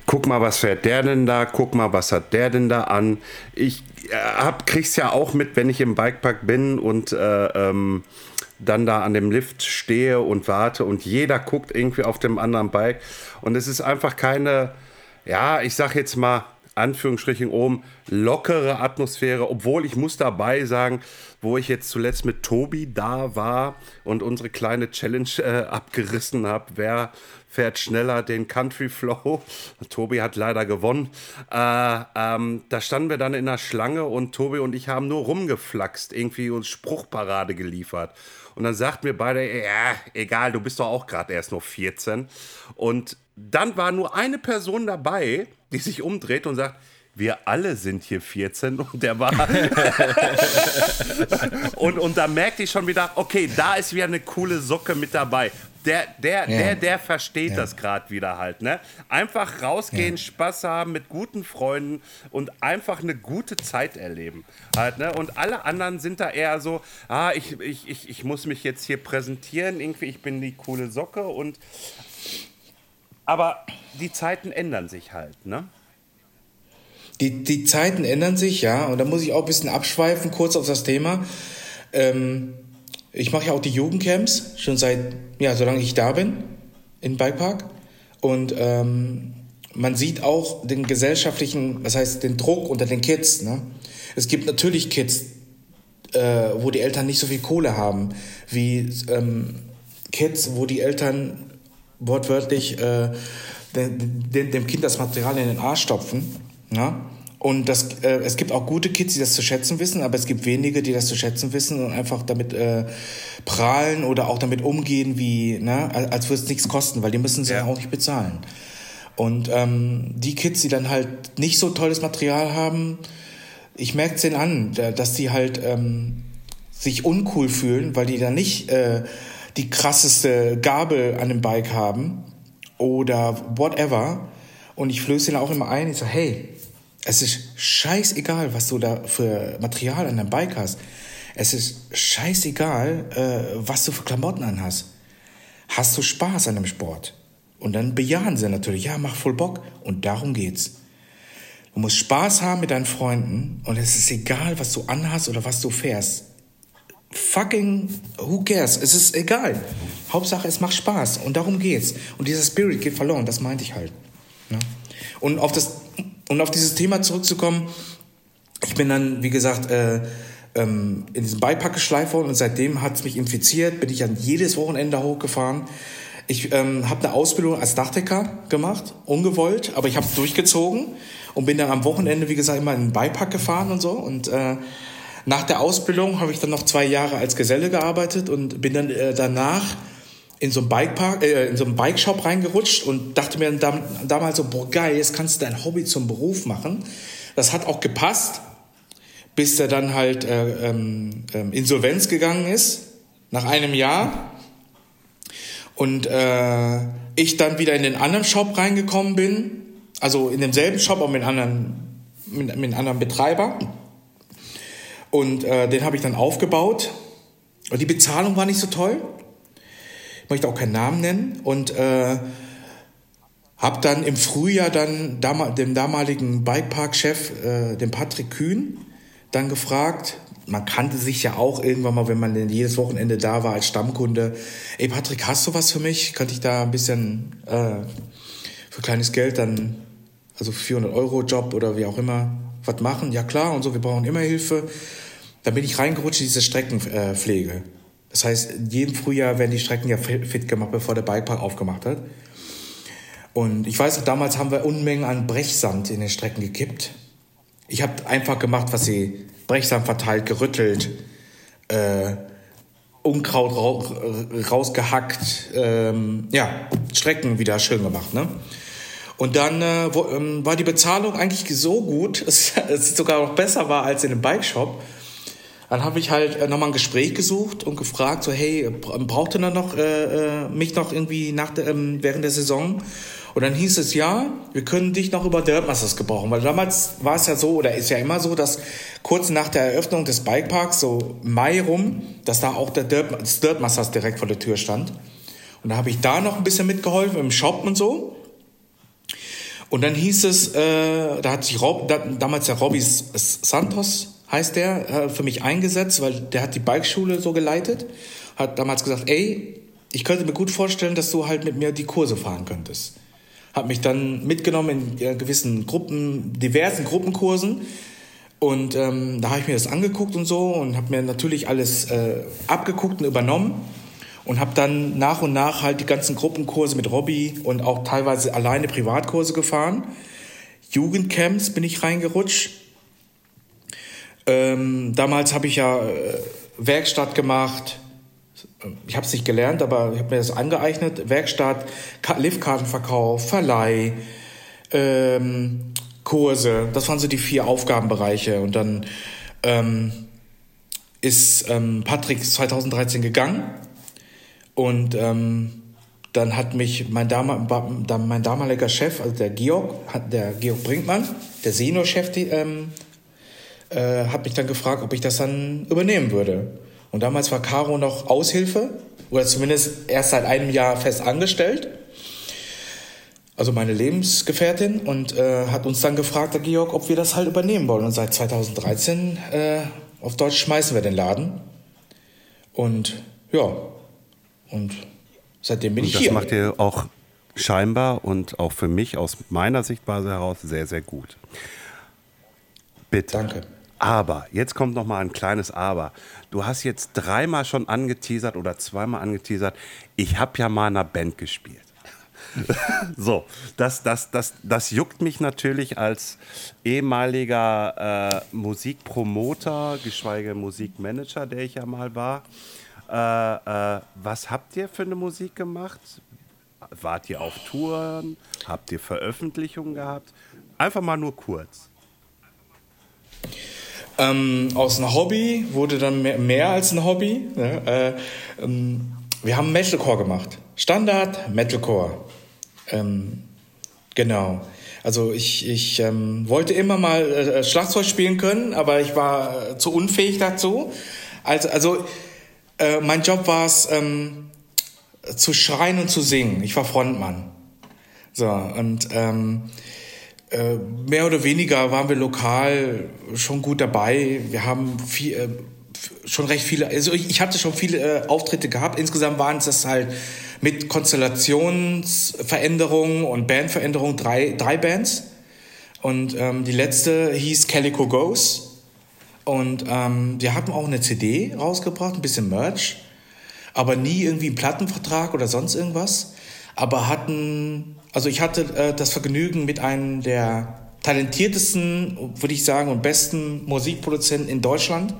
guck mal, was fährt der denn da, guck mal, was hat der denn da an. Ich äh, hab, krieg's ja auch mit, wenn ich im Bikepark bin und äh, ähm, dann da an dem Lift stehe und warte und jeder guckt irgendwie auf dem anderen Bike. Und es ist einfach keine, ja, ich sag jetzt mal, Anführungsstrichen oben, lockere Atmosphäre, obwohl ich muss dabei sagen, wo ich jetzt zuletzt mit Tobi da war und unsere kleine Challenge äh, abgerissen habe, wer fährt schneller den Country Flow. [laughs] Tobi hat leider gewonnen. Äh, ähm, da standen wir dann in der Schlange und Tobi und ich haben nur rumgeflaxt, irgendwie uns Spruchparade geliefert. Und dann sagt mir beide, ja, egal, du bist doch auch gerade erst nur 14. Und dann war nur eine Person dabei, die sich umdreht und sagt, wir alle sind hier 14 und der war. [laughs] und, und da merkte ich schon wieder, okay, da ist wieder eine coole Socke mit dabei. Der, der, ja. der, der versteht ja. das gerade wieder halt, ne? Einfach rausgehen, ja. Spaß haben mit guten Freunden und einfach eine gute Zeit erleben. Halt, ne? Und alle anderen sind da eher so, ah, ich, ich, ich, ich muss mich jetzt hier präsentieren, irgendwie, ich bin die coole Socke und aber die Zeiten ändern sich halt, ne? Die, die Zeiten ändern sich, ja. Und da muss ich auch ein bisschen abschweifen, kurz auf das Thema. Ähm, ich mache ja auch die Jugendcamps, schon seit, ja, solange ich da bin, in Bikepark. Und ähm, man sieht auch den gesellschaftlichen, was heißt den Druck unter den Kids. Ne? Es gibt natürlich Kids, äh, wo die Eltern nicht so viel Kohle haben, wie ähm, Kids, wo die Eltern wortwörtlich äh, dem, dem Kind das Material in den Arsch stopfen. Ja? Und das, äh, es gibt auch gute Kids, die das zu schätzen wissen, aber es gibt wenige, die das zu schätzen wissen und einfach damit äh, prahlen oder auch damit umgehen, wie, ne, als würde es nichts kosten, weil die müssen sie ja. auch nicht bezahlen. Und ähm, die Kids, die dann halt nicht so tolles Material haben, ich merke es denen an, dass die halt ähm, sich uncool fühlen, weil die dann nicht äh, die krasseste Gabel an dem Bike haben oder whatever. Und ich flöße ihnen auch immer ein, ich sage, hey, es ist scheißegal, was du da für Material an deinem Bike hast. Es ist scheißegal, äh, was du für Klamotten an hast. Hast du Spaß an dem Sport? Und dann bejahen sie natürlich, ja, mach voll Bock. Und darum geht's. Du musst Spaß haben mit deinen Freunden und es ist egal, was du anhast oder was du fährst. Fucking, who cares? Es ist egal. Hauptsache, es macht Spaß und darum geht's. Und dieser Spirit geht verloren, das meinte ich halt. Ne? Und auf das, und auf dieses Thema zurückzukommen, ich bin dann, wie gesagt, äh, ähm, in diesem Beipack geschleift worden und seitdem hat es mich infiziert, bin ich dann jedes Wochenende hochgefahren. Ich ähm, habe eine Ausbildung als Dachdecker gemacht, ungewollt, aber ich habe durchgezogen und bin dann am Wochenende, wie gesagt, immer in den Beipack gefahren und so. Und äh, nach der Ausbildung habe ich dann noch zwei Jahre als Geselle gearbeitet und bin dann äh, danach in so einen Bikepark, äh, in so einen Bikeshop reingerutscht und dachte mir damals so, boah geil, jetzt kannst du dein Hobby zum Beruf machen. Das hat auch gepasst, bis er dann halt äh, ähm, ähm, Insolvenz gegangen ist, nach einem Jahr. Und äh, ich dann wieder in den anderen Shop reingekommen bin, also in demselben Shop, aber mit anderen, mit, mit einem anderen Betreiber. Und äh, den habe ich dann aufgebaut. Und die Bezahlung war nicht so toll. Ich möchte auch keinen Namen nennen. Und äh, habe dann im Frühjahr dann dem damaligen Bikepark-Chef, äh, dem Patrick Kühn, dann gefragt, man kannte sich ja auch irgendwann mal, wenn man denn jedes Wochenende da war als Stammkunde. Ey Patrick, hast du was für mich? Könnte ich da ein bisschen äh, für kleines Geld dann also 400 Euro Job oder wie auch immer, was machen. Ja klar und so, wir brauchen immer Hilfe. Da bin ich reingerutscht in diese Streckenpflege. Das heißt, jeden Frühjahr werden die Strecken ja fit gemacht, bevor der Bikepark aufgemacht hat. Und ich weiß, damals haben wir Unmengen an Brechsand in den Strecken gekippt. Ich habe einfach gemacht, was sie Brechsand verteilt, gerüttelt, äh, Unkraut rausgehackt, ähm, ja, Strecken wieder schön gemacht. Ne? Und dann äh, wo, ähm, war die Bezahlung eigentlich so gut, [laughs] dass es sogar noch besser war als in einem Bikeshop. Dann habe ich halt äh, nochmal ein Gespräch gesucht und gefragt, so hey, braucht ihr noch äh, äh, mich noch irgendwie nach der, ähm, während der Saison? Und dann hieß es, ja, wir können dich noch über Dirtmasters gebrauchen. Weil damals war es ja so, oder ist ja immer so, dass kurz nach der Eröffnung des Bikeparks, so Mai rum, dass da auch der Dirt, das Dirtmasters direkt vor der Tür stand. Und da habe ich da noch ein bisschen mitgeholfen im Shop und so. Und dann hieß es, äh, da hat sich Rob, da, damals der Robby Santos, heißt der, äh, für mich eingesetzt, weil der hat die Bikeschule so geleitet, hat damals gesagt, ey, ich könnte mir gut vorstellen, dass du halt mit mir die Kurse fahren könntest. Hat mich dann mitgenommen in gewissen Gruppen, diversen Gruppenkursen. Und ähm, da habe ich mir das angeguckt und so und habe mir natürlich alles äh, abgeguckt und übernommen und habe dann nach und nach halt die ganzen Gruppenkurse mit Robby und auch teilweise alleine Privatkurse gefahren. Jugendcamps bin ich reingerutscht. Ähm, damals habe ich ja äh, Werkstatt gemacht. Ich habe es nicht gelernt, aber ich habe mir das angeeignet. Werkstatt, Liftkartenverkauf, Verleih, ähm, Kurse. Das waren so die vier Aufgabenbereiche. Und dann ähm, ist ähm, Patrick 2013 gegangen und ähm, dann hat mich mein, Dam mein damaliger Chef, also der Georg, der Georg Brinkmann, der Senior-Chef, ähm, äh, hat mich dann gefragt, ob ich das dann übernehmen würde. Und damals war Caro noch Aushilfe oder zumindest erst seit einem Jahr fest angestellt. Also meine Lebensgefährtin und äh, hat uns dann gefragt, der Georg, ob wir das halt übernehmen wollen. Und seit 2013 äh, auf Deutsch schmeißen wir den Laden. Und ja, und seitdem bin und ich das hier. Das macht ihr auch scheinbar und auch für mich aus meiner Sichtweise heraus sehr, sehr gut. Bitte. Danke. Aber, jetzt kommt noch mal ein kleines Aber. Du hast jetzt dreimal schon angeteasert oder zweimal angeteasert, ich habe ja mal in einer Band gespielt. [laughs] so, das, das, das, das juckt mich natürlich als ehemaliger äh, Musikpromoter, geschweige Musikmanager, der ich ja mal war. Äh, äh, was habt ihr für eine Musik gemacht? Wart ihr auf Touren? Habt ihr Veröffentlichungen gehabt? Einfach mal nur kurz. Ähm, aus einem Hobby wurde dann mehr, mehr als ein Hobby. Ne? Äh, ähm, wir haben Metalcore gemacht. Standard Metalcore. Ähm, genau. Also ich, ich ähm, wollte immer mal äh, Schlagzeug spielen können, aber ich war äh, zu unfähig dazu. Also, also äh, mein Job war es, ähm, zu schreien und zu singen. Ich war Frontmann. So, und ähm, äh, mehr oder weniger waren wir lokal schon gut dabei. Wir haben viel, äh, schon recht viele, also ich, ich hatte schon viele äh, Auftritte gehabt. Insgesamt waren es das halt mit Konstellationsveränderungen und Bandveränderungen drei, drei Bands. Und ähm, die letzte hieß Calico Goes. Und ähm, wir hatten auch eine CD rausgebracht, ein bisschen Merch, aber nie irgendwie einen Plattenvertrag oder sonst irgendwas. Aber hatten, also ich hatte äh, das Vergnügen mit einem der talentiertesten, würde ich sagen, und besten Musikproduzenten in Deutschland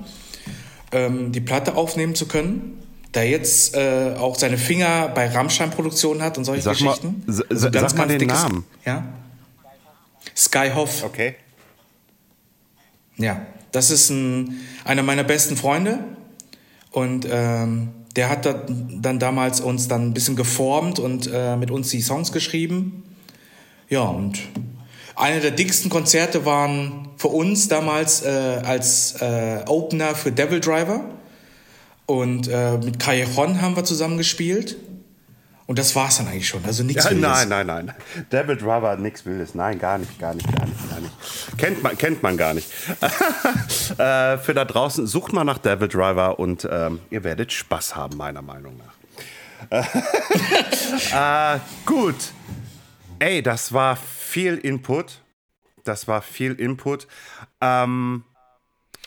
ähm, die Platte aufnehmen zu können der jetzt äh, auch seine Finger bei Rammstein-Produktionen hat und solche sag Geschichten. Mal, also ganz, sag mal den dickes, Namen. Ja. Sky Hoff. Okay. Ja, das ist ein, einer meiner besten Freunde und ähm, der hat dann damals uns dann ein bisschen geformt und äh, mit uns die Songs geschrieben. Ja, und eine der dicksten Konzerte waren für uns damals äh, als äh, Opener für Devil Driver. Und äh, mit Callejon haben wir zusammen gespielt. Und das war es dann eigentlich schon. Also nichts ja, Wildes. Nein, nein, nein. Devil Driver, nichts Wildes. Nein, gar nicht, gar nicht, gar nicht, gar nicht. Kennt man, kennt man gar nicht. [laughs] äh, für da draußen, sucht mal nach Devil Driver und ähm, ihr werdet Spaß haben, meiner Meinung nach. [laughs] äh, gut. Ey, das war viel Input. Das war viel Input. Ähm,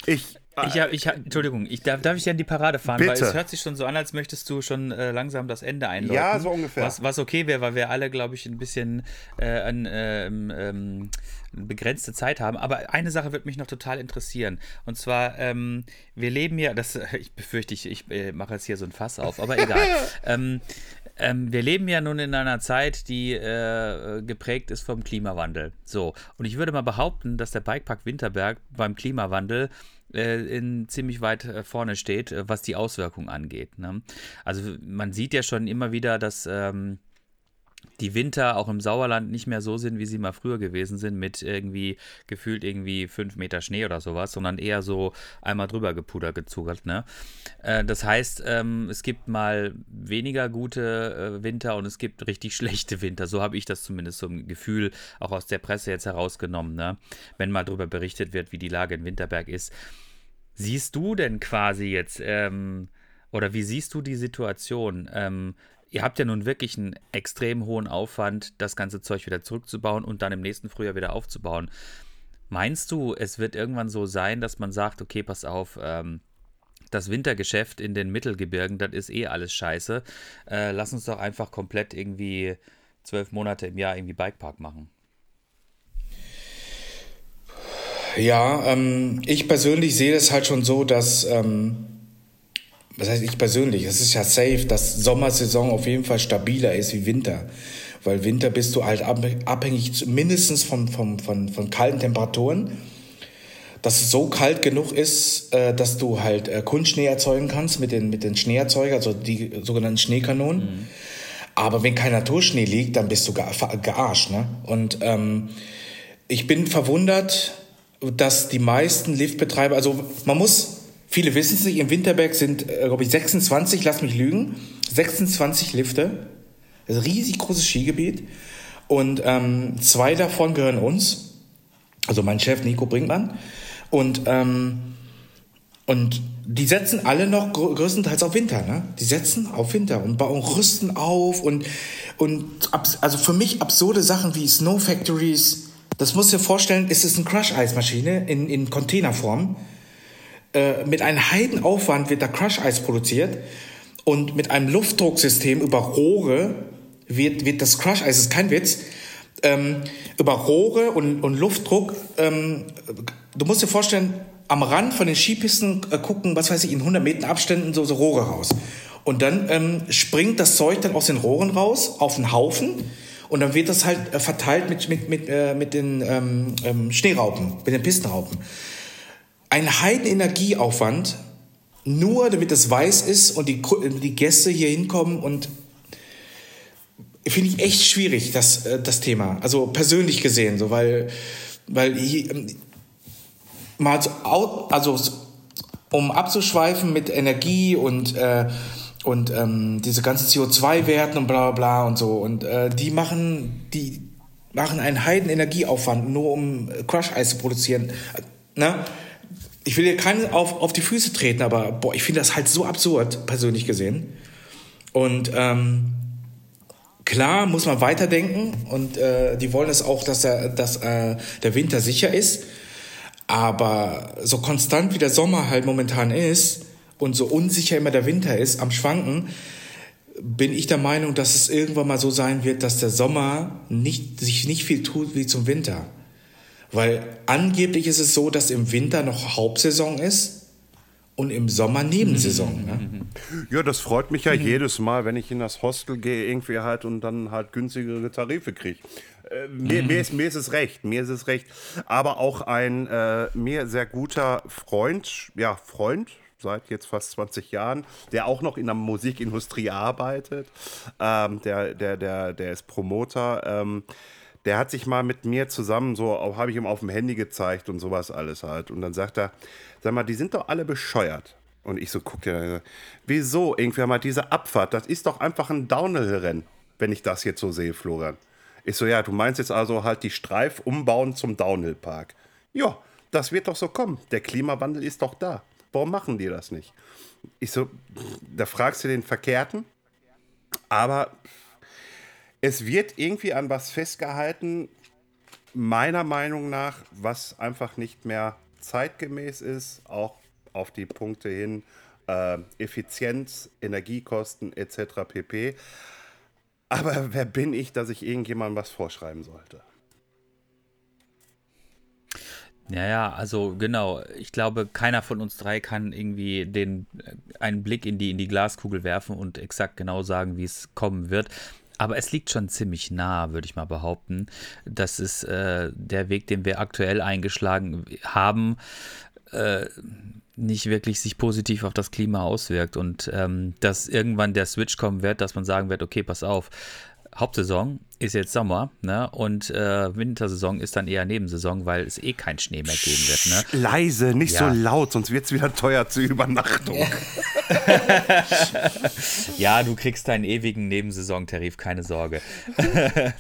ich ich, ich, Entschuldigung, ich, darf, darf ich in die Parade fahren? Bitte. Weil es hört sich schon so an, als möchtest du schon äh, langsam das Ende einläuten. Ja, so ungefähr. Was, was okay wäre, weil wir alle, glaube ich, ein bisschen äh, an, ähm, ähm, begrenzte Zeit haben. Aber eine Sache wird mich noch total interessieren. Und zwar, ähm, wir leben ja, das, [laughs] ich befürchte, ich, ich äh, mache jetzt hier so ein Fass auf, aber egal. [laughs] ähm, ähm, wir leben ja nun in einer Zeit, die äh, geprägt ist vom Klimawandel. So. Und ich würde mal behaupten, dass der Bikepark Winterberg beim Klimawandel in ziemlich weit äh, vorne steht, äh, was die Auswirkungen angeht. Ne? Also man sieht ja schon immer wieder, dass ähm, die Winter auch im Sauerland nicht mehr so sind, wie sie mal früher gewesen sind, mit irgendwie gefühlt irgendwie fünf Meter Schnee oder sowas, sondern eher so einmal drüber gepudert, gezugert. Ne? Äh, das heißt, ähm, es gibt mal weniger gute äh, Winter und es gibt richtig [laughs] schlechte Winter. So habe ich das zumindest so ein Gefühl auch aus der Presse jetzt herausgenommen, ne? wenn mal darüber berichtet wird, wie die Lage in Winterberg ist. Siehst du denn quasi jetzt, ähm, oder wie siehst du die Situation? Ähm, ihr habt ja nun wirklich einen extrem hohen Aufwand, das ganze Zeug wieder zurückzubauen und dann im nächsten Frühjahr wieder aufzubauen. Meinst du, es wird irgendwann so sein, dass man sagt, okay, pass auf, ähm, das Wintergeschäft in den Mittelgebirgen, das ist eh alles scheiße. Äh, lass uns doch einfach komplett irgendwie zwölf Monate im Jahr irgendwie Bikepark machen. Ja, ähm, ich persönlich sehe es halt schon so, dass ähm, was heißt ich persönlich, es ist ja safe, dass Sommersaison auf jeden Fall stabiler ist wie Winter. Weil Winter bist du halt abhängig mindestens von, von, von, von kalten Temperaturen. Dass es so kalt genug ist, äh, dass du halt äh, Kunstschnee erzeugen kannst mit den, mit den Schneeerzeugern, also die sogenannten Schneekanonen. Mhm. Aber wenn kein Naturschnee liegt, dann bist du gearscht. Ne? Und ähm, ich bin verwundert, dass die meisten Liftbetreiber, also man muss Viele wissen es nicht, im Winterberg sind, äh, glaube ich, 26, lass mich lügen, 26 Lifte. Das ist ein riesig großes Skigebiet. Und ähm, zwei davon gehören uns. Also mein Chef Nico Brinkmann. Und, ähm, und die setzen alle noch größtenteils auf Winter, ne? Die setzen auf Winter und bauen, rüsten auf und, und also für mich absurde Sachen wie Snow Factories, das musst du dir vorstellen, es ist eine Crush-Eismaschine in, in Containerform. Äh, mit einem Heidenaufwand wird da Crush-Eis produziert und mit einem Luftdrucksystem über Rohre wird, wird das Crush-Eis, ist kein Witz, ähm, über Rohre und, und Luftdruck, ähm, du musst dir vorstellen, am Rand von den Skipisten äh, gucken, was weiß ich, in 100 Meter Abständen so, so Rohre raus. Und dann ähm, springt das Zeug dann aus den Rohren raus auf einen Haufen und dann wird das halt äh, verteilt mit, mit, mit, äh, mit den ähm, ähm, Schneeraupen, mit den Pistenraupen. Ein Heidenenergieaufwand, nur damit es weiß ist und die, die Gäste hier hinkommen und finde ich echt schwierig, das, äh, das Thema. Also persönlich gesehen, so, weil, weil hier, ähm, mal so, also um abzuschweifen mit Energie und äh, und ähm, diese ganzen CO2-Werten und bla bla bla und so und äh, die machen die machen einen heiden Energieaufwand nur um Crush-Eis zu produzieren. Ne? Ich will dir keinen auf, auf die Füße treten, aber boah, ich finde das halt so absurd, persönlich gesehen. Und ähm, klar muss man weiterdenken und äh, die wollen es auch, dass, er, dass äh, der Winter sicher ist. Aber so konstant wie der Sommer halt momentan ist und so unsicher immer der Winter ist, am Schwanken, bin ich der Meinung, dass es irgendwann mal so sein wird, dass der Sommer nicht, sich nicht viel tut wie zum Winter. Weil angeblich ist es so, dass im Winter noch Hauptsaison ist und im Sommer Nebensaison. Ne? Ja, das freut mich ja mhm. jedes Mal, wenn ich in das Hostel gehe, irgendwie halt und dann halt günstigere Tarife kriege. Äh, mir, mhm. mir, ist, mir ist es recht, mir ist es recht. Aber auch ein äh, mir sehr guter Freund, ja, Freund, seit jetzt fast 20 Jahren, der auch noch in der Musikindustrie arbeitet. Ähm, der, der, der, der ist Promoter. Ähm, der hat sich mal mit mir zusammen, so habe ich ihm auf dem Handy gezeigt und sowas alles halt. Und dann sagt er, sag mal, die sind doch alle bescheuert. Und ich so gucke dir, wieso? Irgendwie mal diese Abfahrt, das ist doch einfach ein Downhill-Rennen, wenn ich das jetzt so sehe, Florian. Ich so, ja, du meinst jetzt also halt die Streif umbauen zum Downhill-Park. Ja, das wird doch so kommen. Der Klimawandel ist doch da. Warum machen die das nicht? Ich so, da fragst du den Verkehrten, aber es wird irgendwie an was festgehalten, meiner Meinung nach, was einfach nicht mehr zeitgemäß ist, auch auf die Punkte hin äh, Effizienz, Energiekosten etc. pp. Aber wer bin ich, dass ich irgendjemandem was vorschreiben sollte? Ja, ja, also genau. Ich glaube, keiner von uns drei kann irgendwie den, äh, einen Blick in die, in die Glaskugel werfen und exakt genau sagen, wie es kommen wird. Aber es liegt schon ziemlich nah, würde ich mal behaupten. Das ist äh, der Weg, den wir aktuell eingeschlagen haben, äh, nicht wirklich sich positiv auf das Klima auswirkt. Und ähm, dass irgendwann der Switch kommen wird, dass man sagen wird, okay, pass auf, Hauptsaison ist jetzt Sommer, ne? Und äh, Wintersaison ist dann eher Nebensaison, weil es eh keinen Schnee mehr geben wird, ne? Leise, nicht ja. so laut, sonst wird es wieder teuer zur Übernachtung. [laughs] ja, du kriegst deinen ewigen Nebensaisontarif, keine Sorge. [laughs]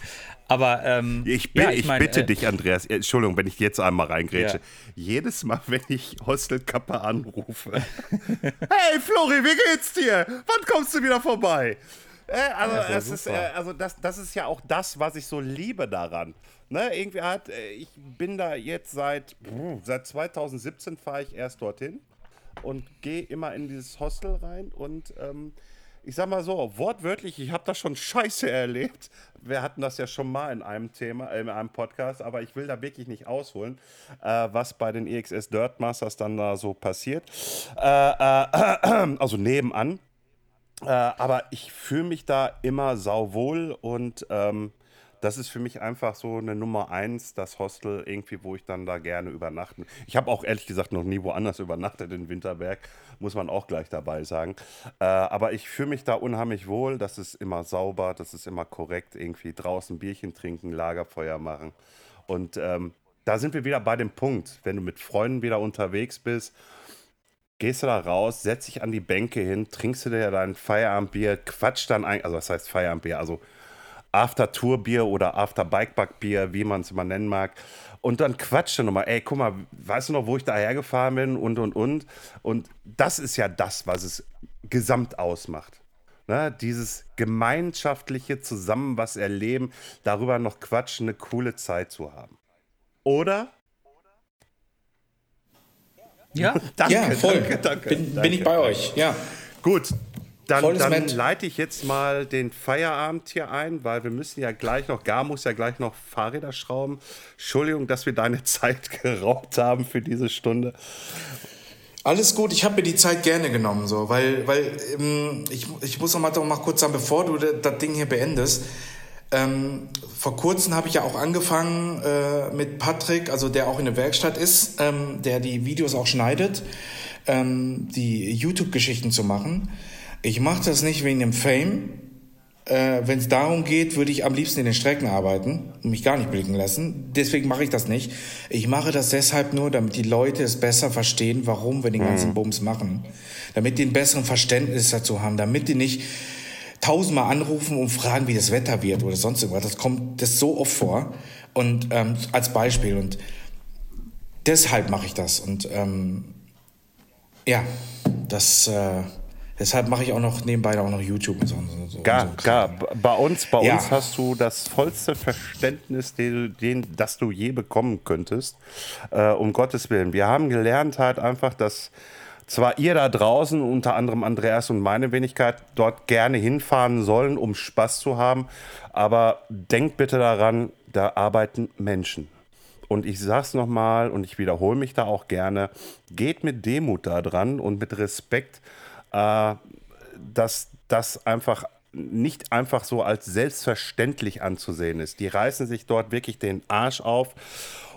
Aber ähm, ich, bin, ja, ich, ich mein, bitte äh, dich, Andreas, äh, Entschuldigung, wenn ich jetzt einmal reingrätsche. Ja. Jedes Mal, [laughs] wenn ich Hostelkappe anrufe. hey Flori, wie geht's dir? Wann kommst du wieder vorbei? Äh, also, ja, das, ist, äh, also das, das ist ja auch das, was ich so liebe daran. Ne, irgendwie hat, äh, ich bin da jetzt seit, seit 2017 fahre ich erst dorthin und gehe immer in dieses Hostel rein und ähm, ich sag mal so, wortwörtlich, ich habe da schon Scheiße erlebt. Wir hatten das ja schon mal in einem Thema, in einem Podcast, aber ich will da wirklich nicht ausholen, äh, was bei den EXS Dirt Masters dann da so passiert. Äh, äh, [clears throat] also nebenan. Äh, aber ich fühle mich da immer sauwohl und ähm, das ist für mich einfach so eine Nummer eins, das Hostel irgendwie, wo ich dann da gerne übernachten. Ich habe auch ehrlich gesagt noch nie woanders [laughs] übernachtet in Winterberg, muss man auch gleich dabei sagen. Äh, aber ich fühle mich da unheimlich wohl. Das ist immer sauber, das ist immer korrekt. Irgendwie draußen Bierchen trinken, Lagerfeuer machen. Und ähm, da sind wir wieder bei dem Punkt, wenn du mit Freunden wieder unterwegs bist gehst du da raus, setzt dich an die Bänke hin, trinkst du dir dein Feierabendbier, quatscht dann ein, also was heißt Feierabendbier, also After-Tour-Bier oder After-Bikeback-Bier, wie man es immer nennen mag. Und dann quatscht er nochmal, ey, guck mal, weißt du noch, wo ich da hergefahren bin und, und, und. Und das ist ja das, was es gesamt ausmacht. Ne? Dieses gemeinschaftliche Zusammen was erleben, darüber noch quatschen, eine coole Zeit zu haben. oder? Ja? [laughs] Danke, ja, voll. danke, danke. bin, danke. bin ich bei euch, ja. Gut, dann, dann leite ich jetzt mal den Feierabend hier ein, weil wir müssen ja gleich noch, Gar muss ja gleich noch Fahrräder schrauben. Entschuldigung, dass wir deine [laughs] Zeit geraubt haben für diese Stunde. Alles gut, ich habe mir die Zeit gerne genommen, so, weil, weil ähm, ich, ich muss noch mal, noch mal kurz sagen, bevor du das Ding hier beendest, ähm, vor kurzem habe ich ja auch angefangen äh, mit Patrick, also der auch in der Werkstatt ist, ähm, der die Videos auch schneidet, ähm, die YouTube-Geschichten zu machen. Ich mache das nicht wegen dem Fame. Äh, Wenn es darum geht, würde ich am liebsten in den Strecken arbeiten und mich gar nicht blicken lassen. Deswegen mache ich das nicht. Ich mache das deshalb nur, damit die Leute es besser verstehen, warum wir den ganzen Bums machen. Damit die ein besseres Verständnis dazu haben. Damit die nicht tausendmal anrufen und fragen, wie das Wetter wird oder sonst irgendwas. Das kommt das so oft vor. Und ähm, als Beispiel. Und deshalb mache ich das. Und ähm, ja, das äh, deshalb mache ich auch noch nebenbei auch noch YouTube und so. und so, und Gar, so gar. Bei uns, bei Ja. uns hast du das vollste Verständnis, den, den, das du je bekommen könntest. Äh, um Gottes Willen. Wir haben gelernt halt einfach, dass zwar ihr da draußen, unter anderem Andreas und meine Wenigkeit, dort gerne hinfahren sollen, um Spaß zu haben. Aber denkt bitte daran, da arbeiten Menschen. Und ich sag's nochmal und ich wiederhole mich da auch gerne, geht mit Demut da dran und mit Respekt, äh, dass das einfach nicht einfach so als selbstverständlich anzusehen ist. Die reißen sich dort wirklich den Arsch auf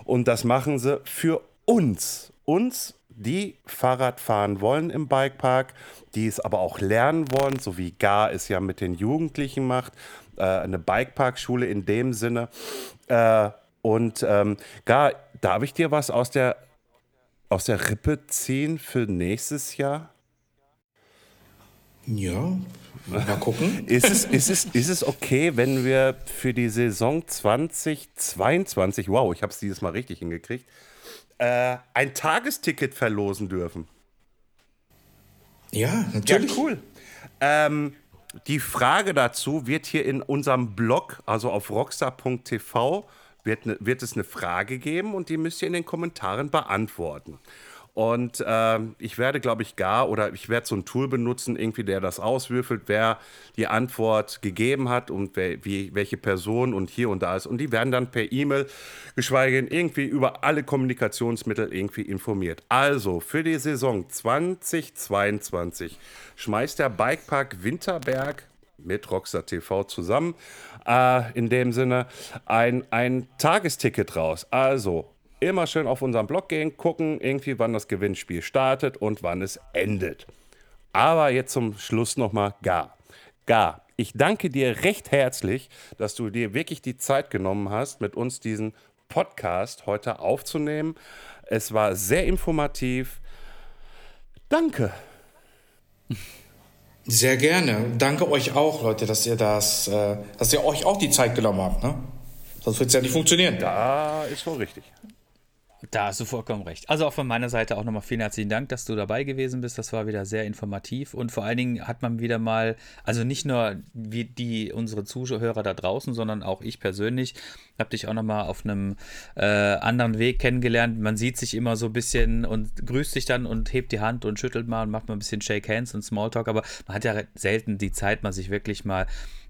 und das machen sie für uns. Uns, die Fahrrad fahren wollen im Bikepark, die es aber auch lernen wollen, so wie Gar es ja mit den Jugendlichen macht, äh, eine Bikeparkschule in dem Sinne. Äh, und ähm, Gar, darf ich dir was aus der, aus der Rippe ziehen für nächstes Jahr? Ja, mal gucken. [laughs] Ist es, ist, es, ist es okay, wenn wir für die Saison 2022, wow, ich habe es dieses Mal richtig hingekriegt, äh, ein Tagesticket verlosen dürfen? Ja, natürlich. Ja, cool. Ähm, die Frage dazu wird hier in unserem Blog, also auf rockstar.tv, wird, ne, wird es eine Frage geben und die müsst ihr in den Kommentaren beantworten. Und ähm, ich werde, glaube ich, gar oder ich werde so ein Tool benutzen, irgendwie, der das auswürfelt, wer die Antwort gegeben hat und wer, wie, welche Person und hier und da ist. Und die werden dann per E-Mail, geschweige denn irgendwie über alle Kommunikationsmittel irgendwie informiert. Also für die Saison 2022 schmeißt der Bikepark Winterberg mit Rockstar TV zusammen äh, in dem Sinne ein, ein Tagesticket raus. Also immer schön auf unseren Blog gehen, gucken irgendwie, wann das Gewinnspiel startet und wann es endet. Aber jetzt zum Schluss nochmal Gar. Gar, ich danke dir recht herzlich, dass du dir wirklich die Zeit genommen hast, mit uns diesen Podcast heute aufzunehmen. Es war sehr informativ. Danke. Sehr gerne. Danke euch auch, Leute, dass ihr das, äh, dass ihr euch auch die Zeit genommen habt. Ne? Sonst wird es ja nicht funktionieren. Da ist wohl richtig. Da hast du vollkommen recht. Also auch von meiner Seite auch nochmal vielen herzlichen Dank, dass du dabei gewesen bist. Das war wieder sehr informativ und vor allen Dingen hat man wieder mal, also nicht nur wie die unsere Zuhörer da draußen, sondern auch ich persönlich habe dich auch nochmal auf einem äh, anderen Weg kennengelernt. Man sieht sich immer so ein bisschen und grüßt sich dann und hebt die Hand und schüttelt mal und macht mal ein bisschen Shake Hands und Smalltalk, aber man hat ja selten die Zeit, mal sich wirklich mal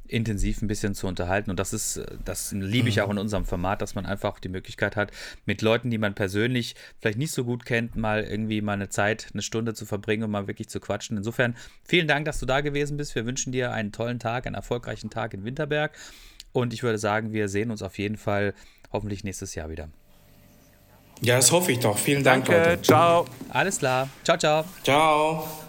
intensiv ein bisschen zu unterhalten. Und das ist, das liebe ich auch in unserem Format, dass man einfach die Möglichkeit hat, mit Leuten, die man persönlich vielleicht nicht so gut kennt, mal irgendwie mal eine Zeit, eine Stunde zu verbringen und mal wirklich zu quatschen. Insofern vielen Dank, dass du da gewesen bist. Wir wünschen dir einen tollen Tag, einen erfolgreichen Tag in Winterberg. Und ich würde sagen, wir sehen uns auf jeden Fall hoffentlich nächstes Jahr wieder. Ja, das hoffe ich doch. Vielen Dank, Danke, Leute. ciao. Alles klar. Ciao, ciao. Ciao.